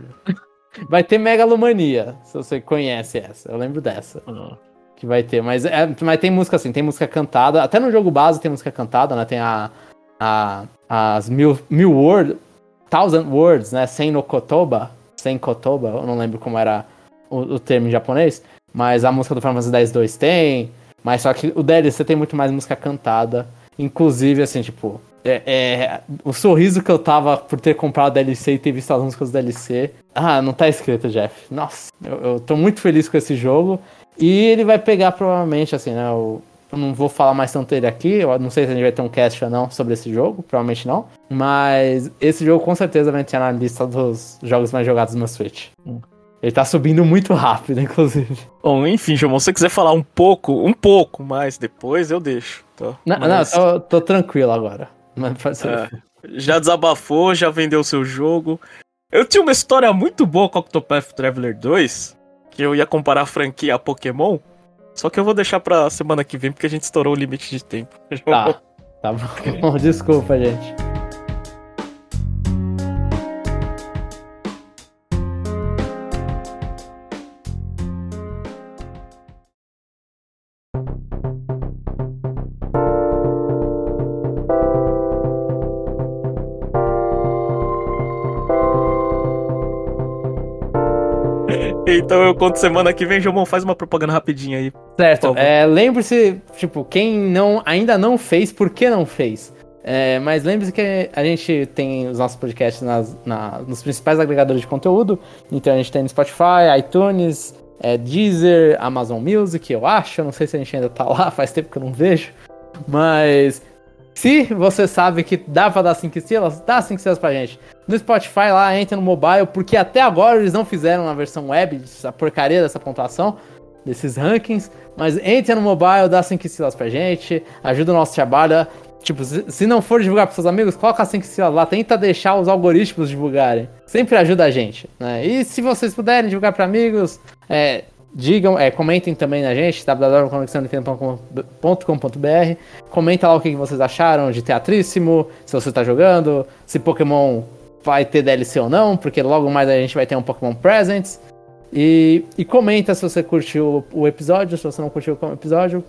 vai ter Megalomania, se você conhece essa. Eu lembro dessa. Uhum. Que vai ter, mas, é, mas tem música assim, tem música cantada. Até no jogo base tem música cantada, né? Tem a, a as mil, mil words, thousand words, né? Sem no Kotoba. Sem Kotoba, eu não lembro como era o, o termo em japonês, mas a música do Final Fantasy X-2 tem, mas só que o DLC tem muito mais música cantada. Inclusive, assim, tipo, é, é, o sorriso que eu tava por ter comprado o DLC e ter visto as músicas do DLC. Ah, não tá escrito, Jeff. Nossa, eu, eu tô muito feliz com esse jogo. E ele vai pegar provavelmente, assim, né? Eu, eu não vou falar mais tanto dele aqui. Eu não sei se a gente vai ter um cast ou não sobre esse jogo. Provavelmente não. Mas esse jogo com certeza vai entrar na lista dos jogos mais jogados no Switch. Hum. Ele tá subindo muito rápido, inclusive. Bom, enfim, João, se você quiser falar um pouco, um pouco mais depois, eu deixo. Tá? Não, Mas... não tô, tô, tranquilo agora. É, já desabafou, já vendeu seu jogo. Eu tinha uma história muito boa com Octopath Traveler 2, que eu ia comparar a franquia a Pokémon, só que eu vou deixar pra semana que vem, porque a gente estourou o limite de tempo. Tá, tá bom. Desculpa, gente. Então eu conto semana que vem, Jomon, faz uma propaganda rapidinha aí. Certo. É, lembre-se, tipo, quem não ainda não fez, por que não fez? É, mas lembre-se que a gente tem os nossos podcasts nas, na, nos principais agregadores de conteúdo. Então a gente tem no Spotify, iTunes, é, Deezer, Amazon Music, eu acho. Eu não sei se a gente ainda tá lá, faz tempo que eu não vejo. Mas se você sabe que dá pra dar 5 estrelas, dá 5 estrelas pra gente. No Spotify lá, entra no mobile, porque até agora eles não fizeram na versão web essa porcaria dessa pontuação, desses rankings. Mas entra no mobile, dá 5 estrelas pra gente, ajuda o nosso trabalho. Tipo, se não for divulgar pros seus amigos, coloca 5 estrelas lá, tenta deixar os algoritmos divulgarem. Sempre ajuda a gente, né? E se vocês puderem divulgar para amigos, é, digam, é, comentem também na gente, www.conexãonintendo.com.br. Comenta lá o que vocês acharam de Teatríssimo, se você tá jogando, se Pokémon vai ter DLC ou não, porque logo mais a gente vai ter um Pokémon Presents. E, e comenta se você curtiu o, episódio, se você não curtiu o episódio.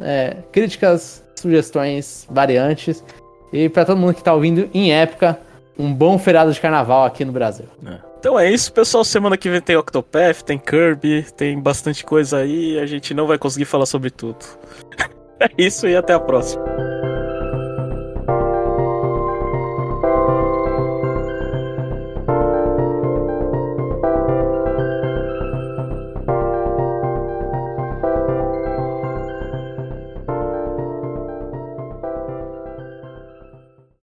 É, críticas, sugestões, variantes. E para todo mundo que tá ouvindo em época, um bom feriado de carnaval aqui no Brasil. É. Então é isso, pessoal. Semana que vem tem Octopath, tem Kirby, tem bastante coisa aí. A gente não vai conseguir falar sobre tudo. é isso e até a próxima.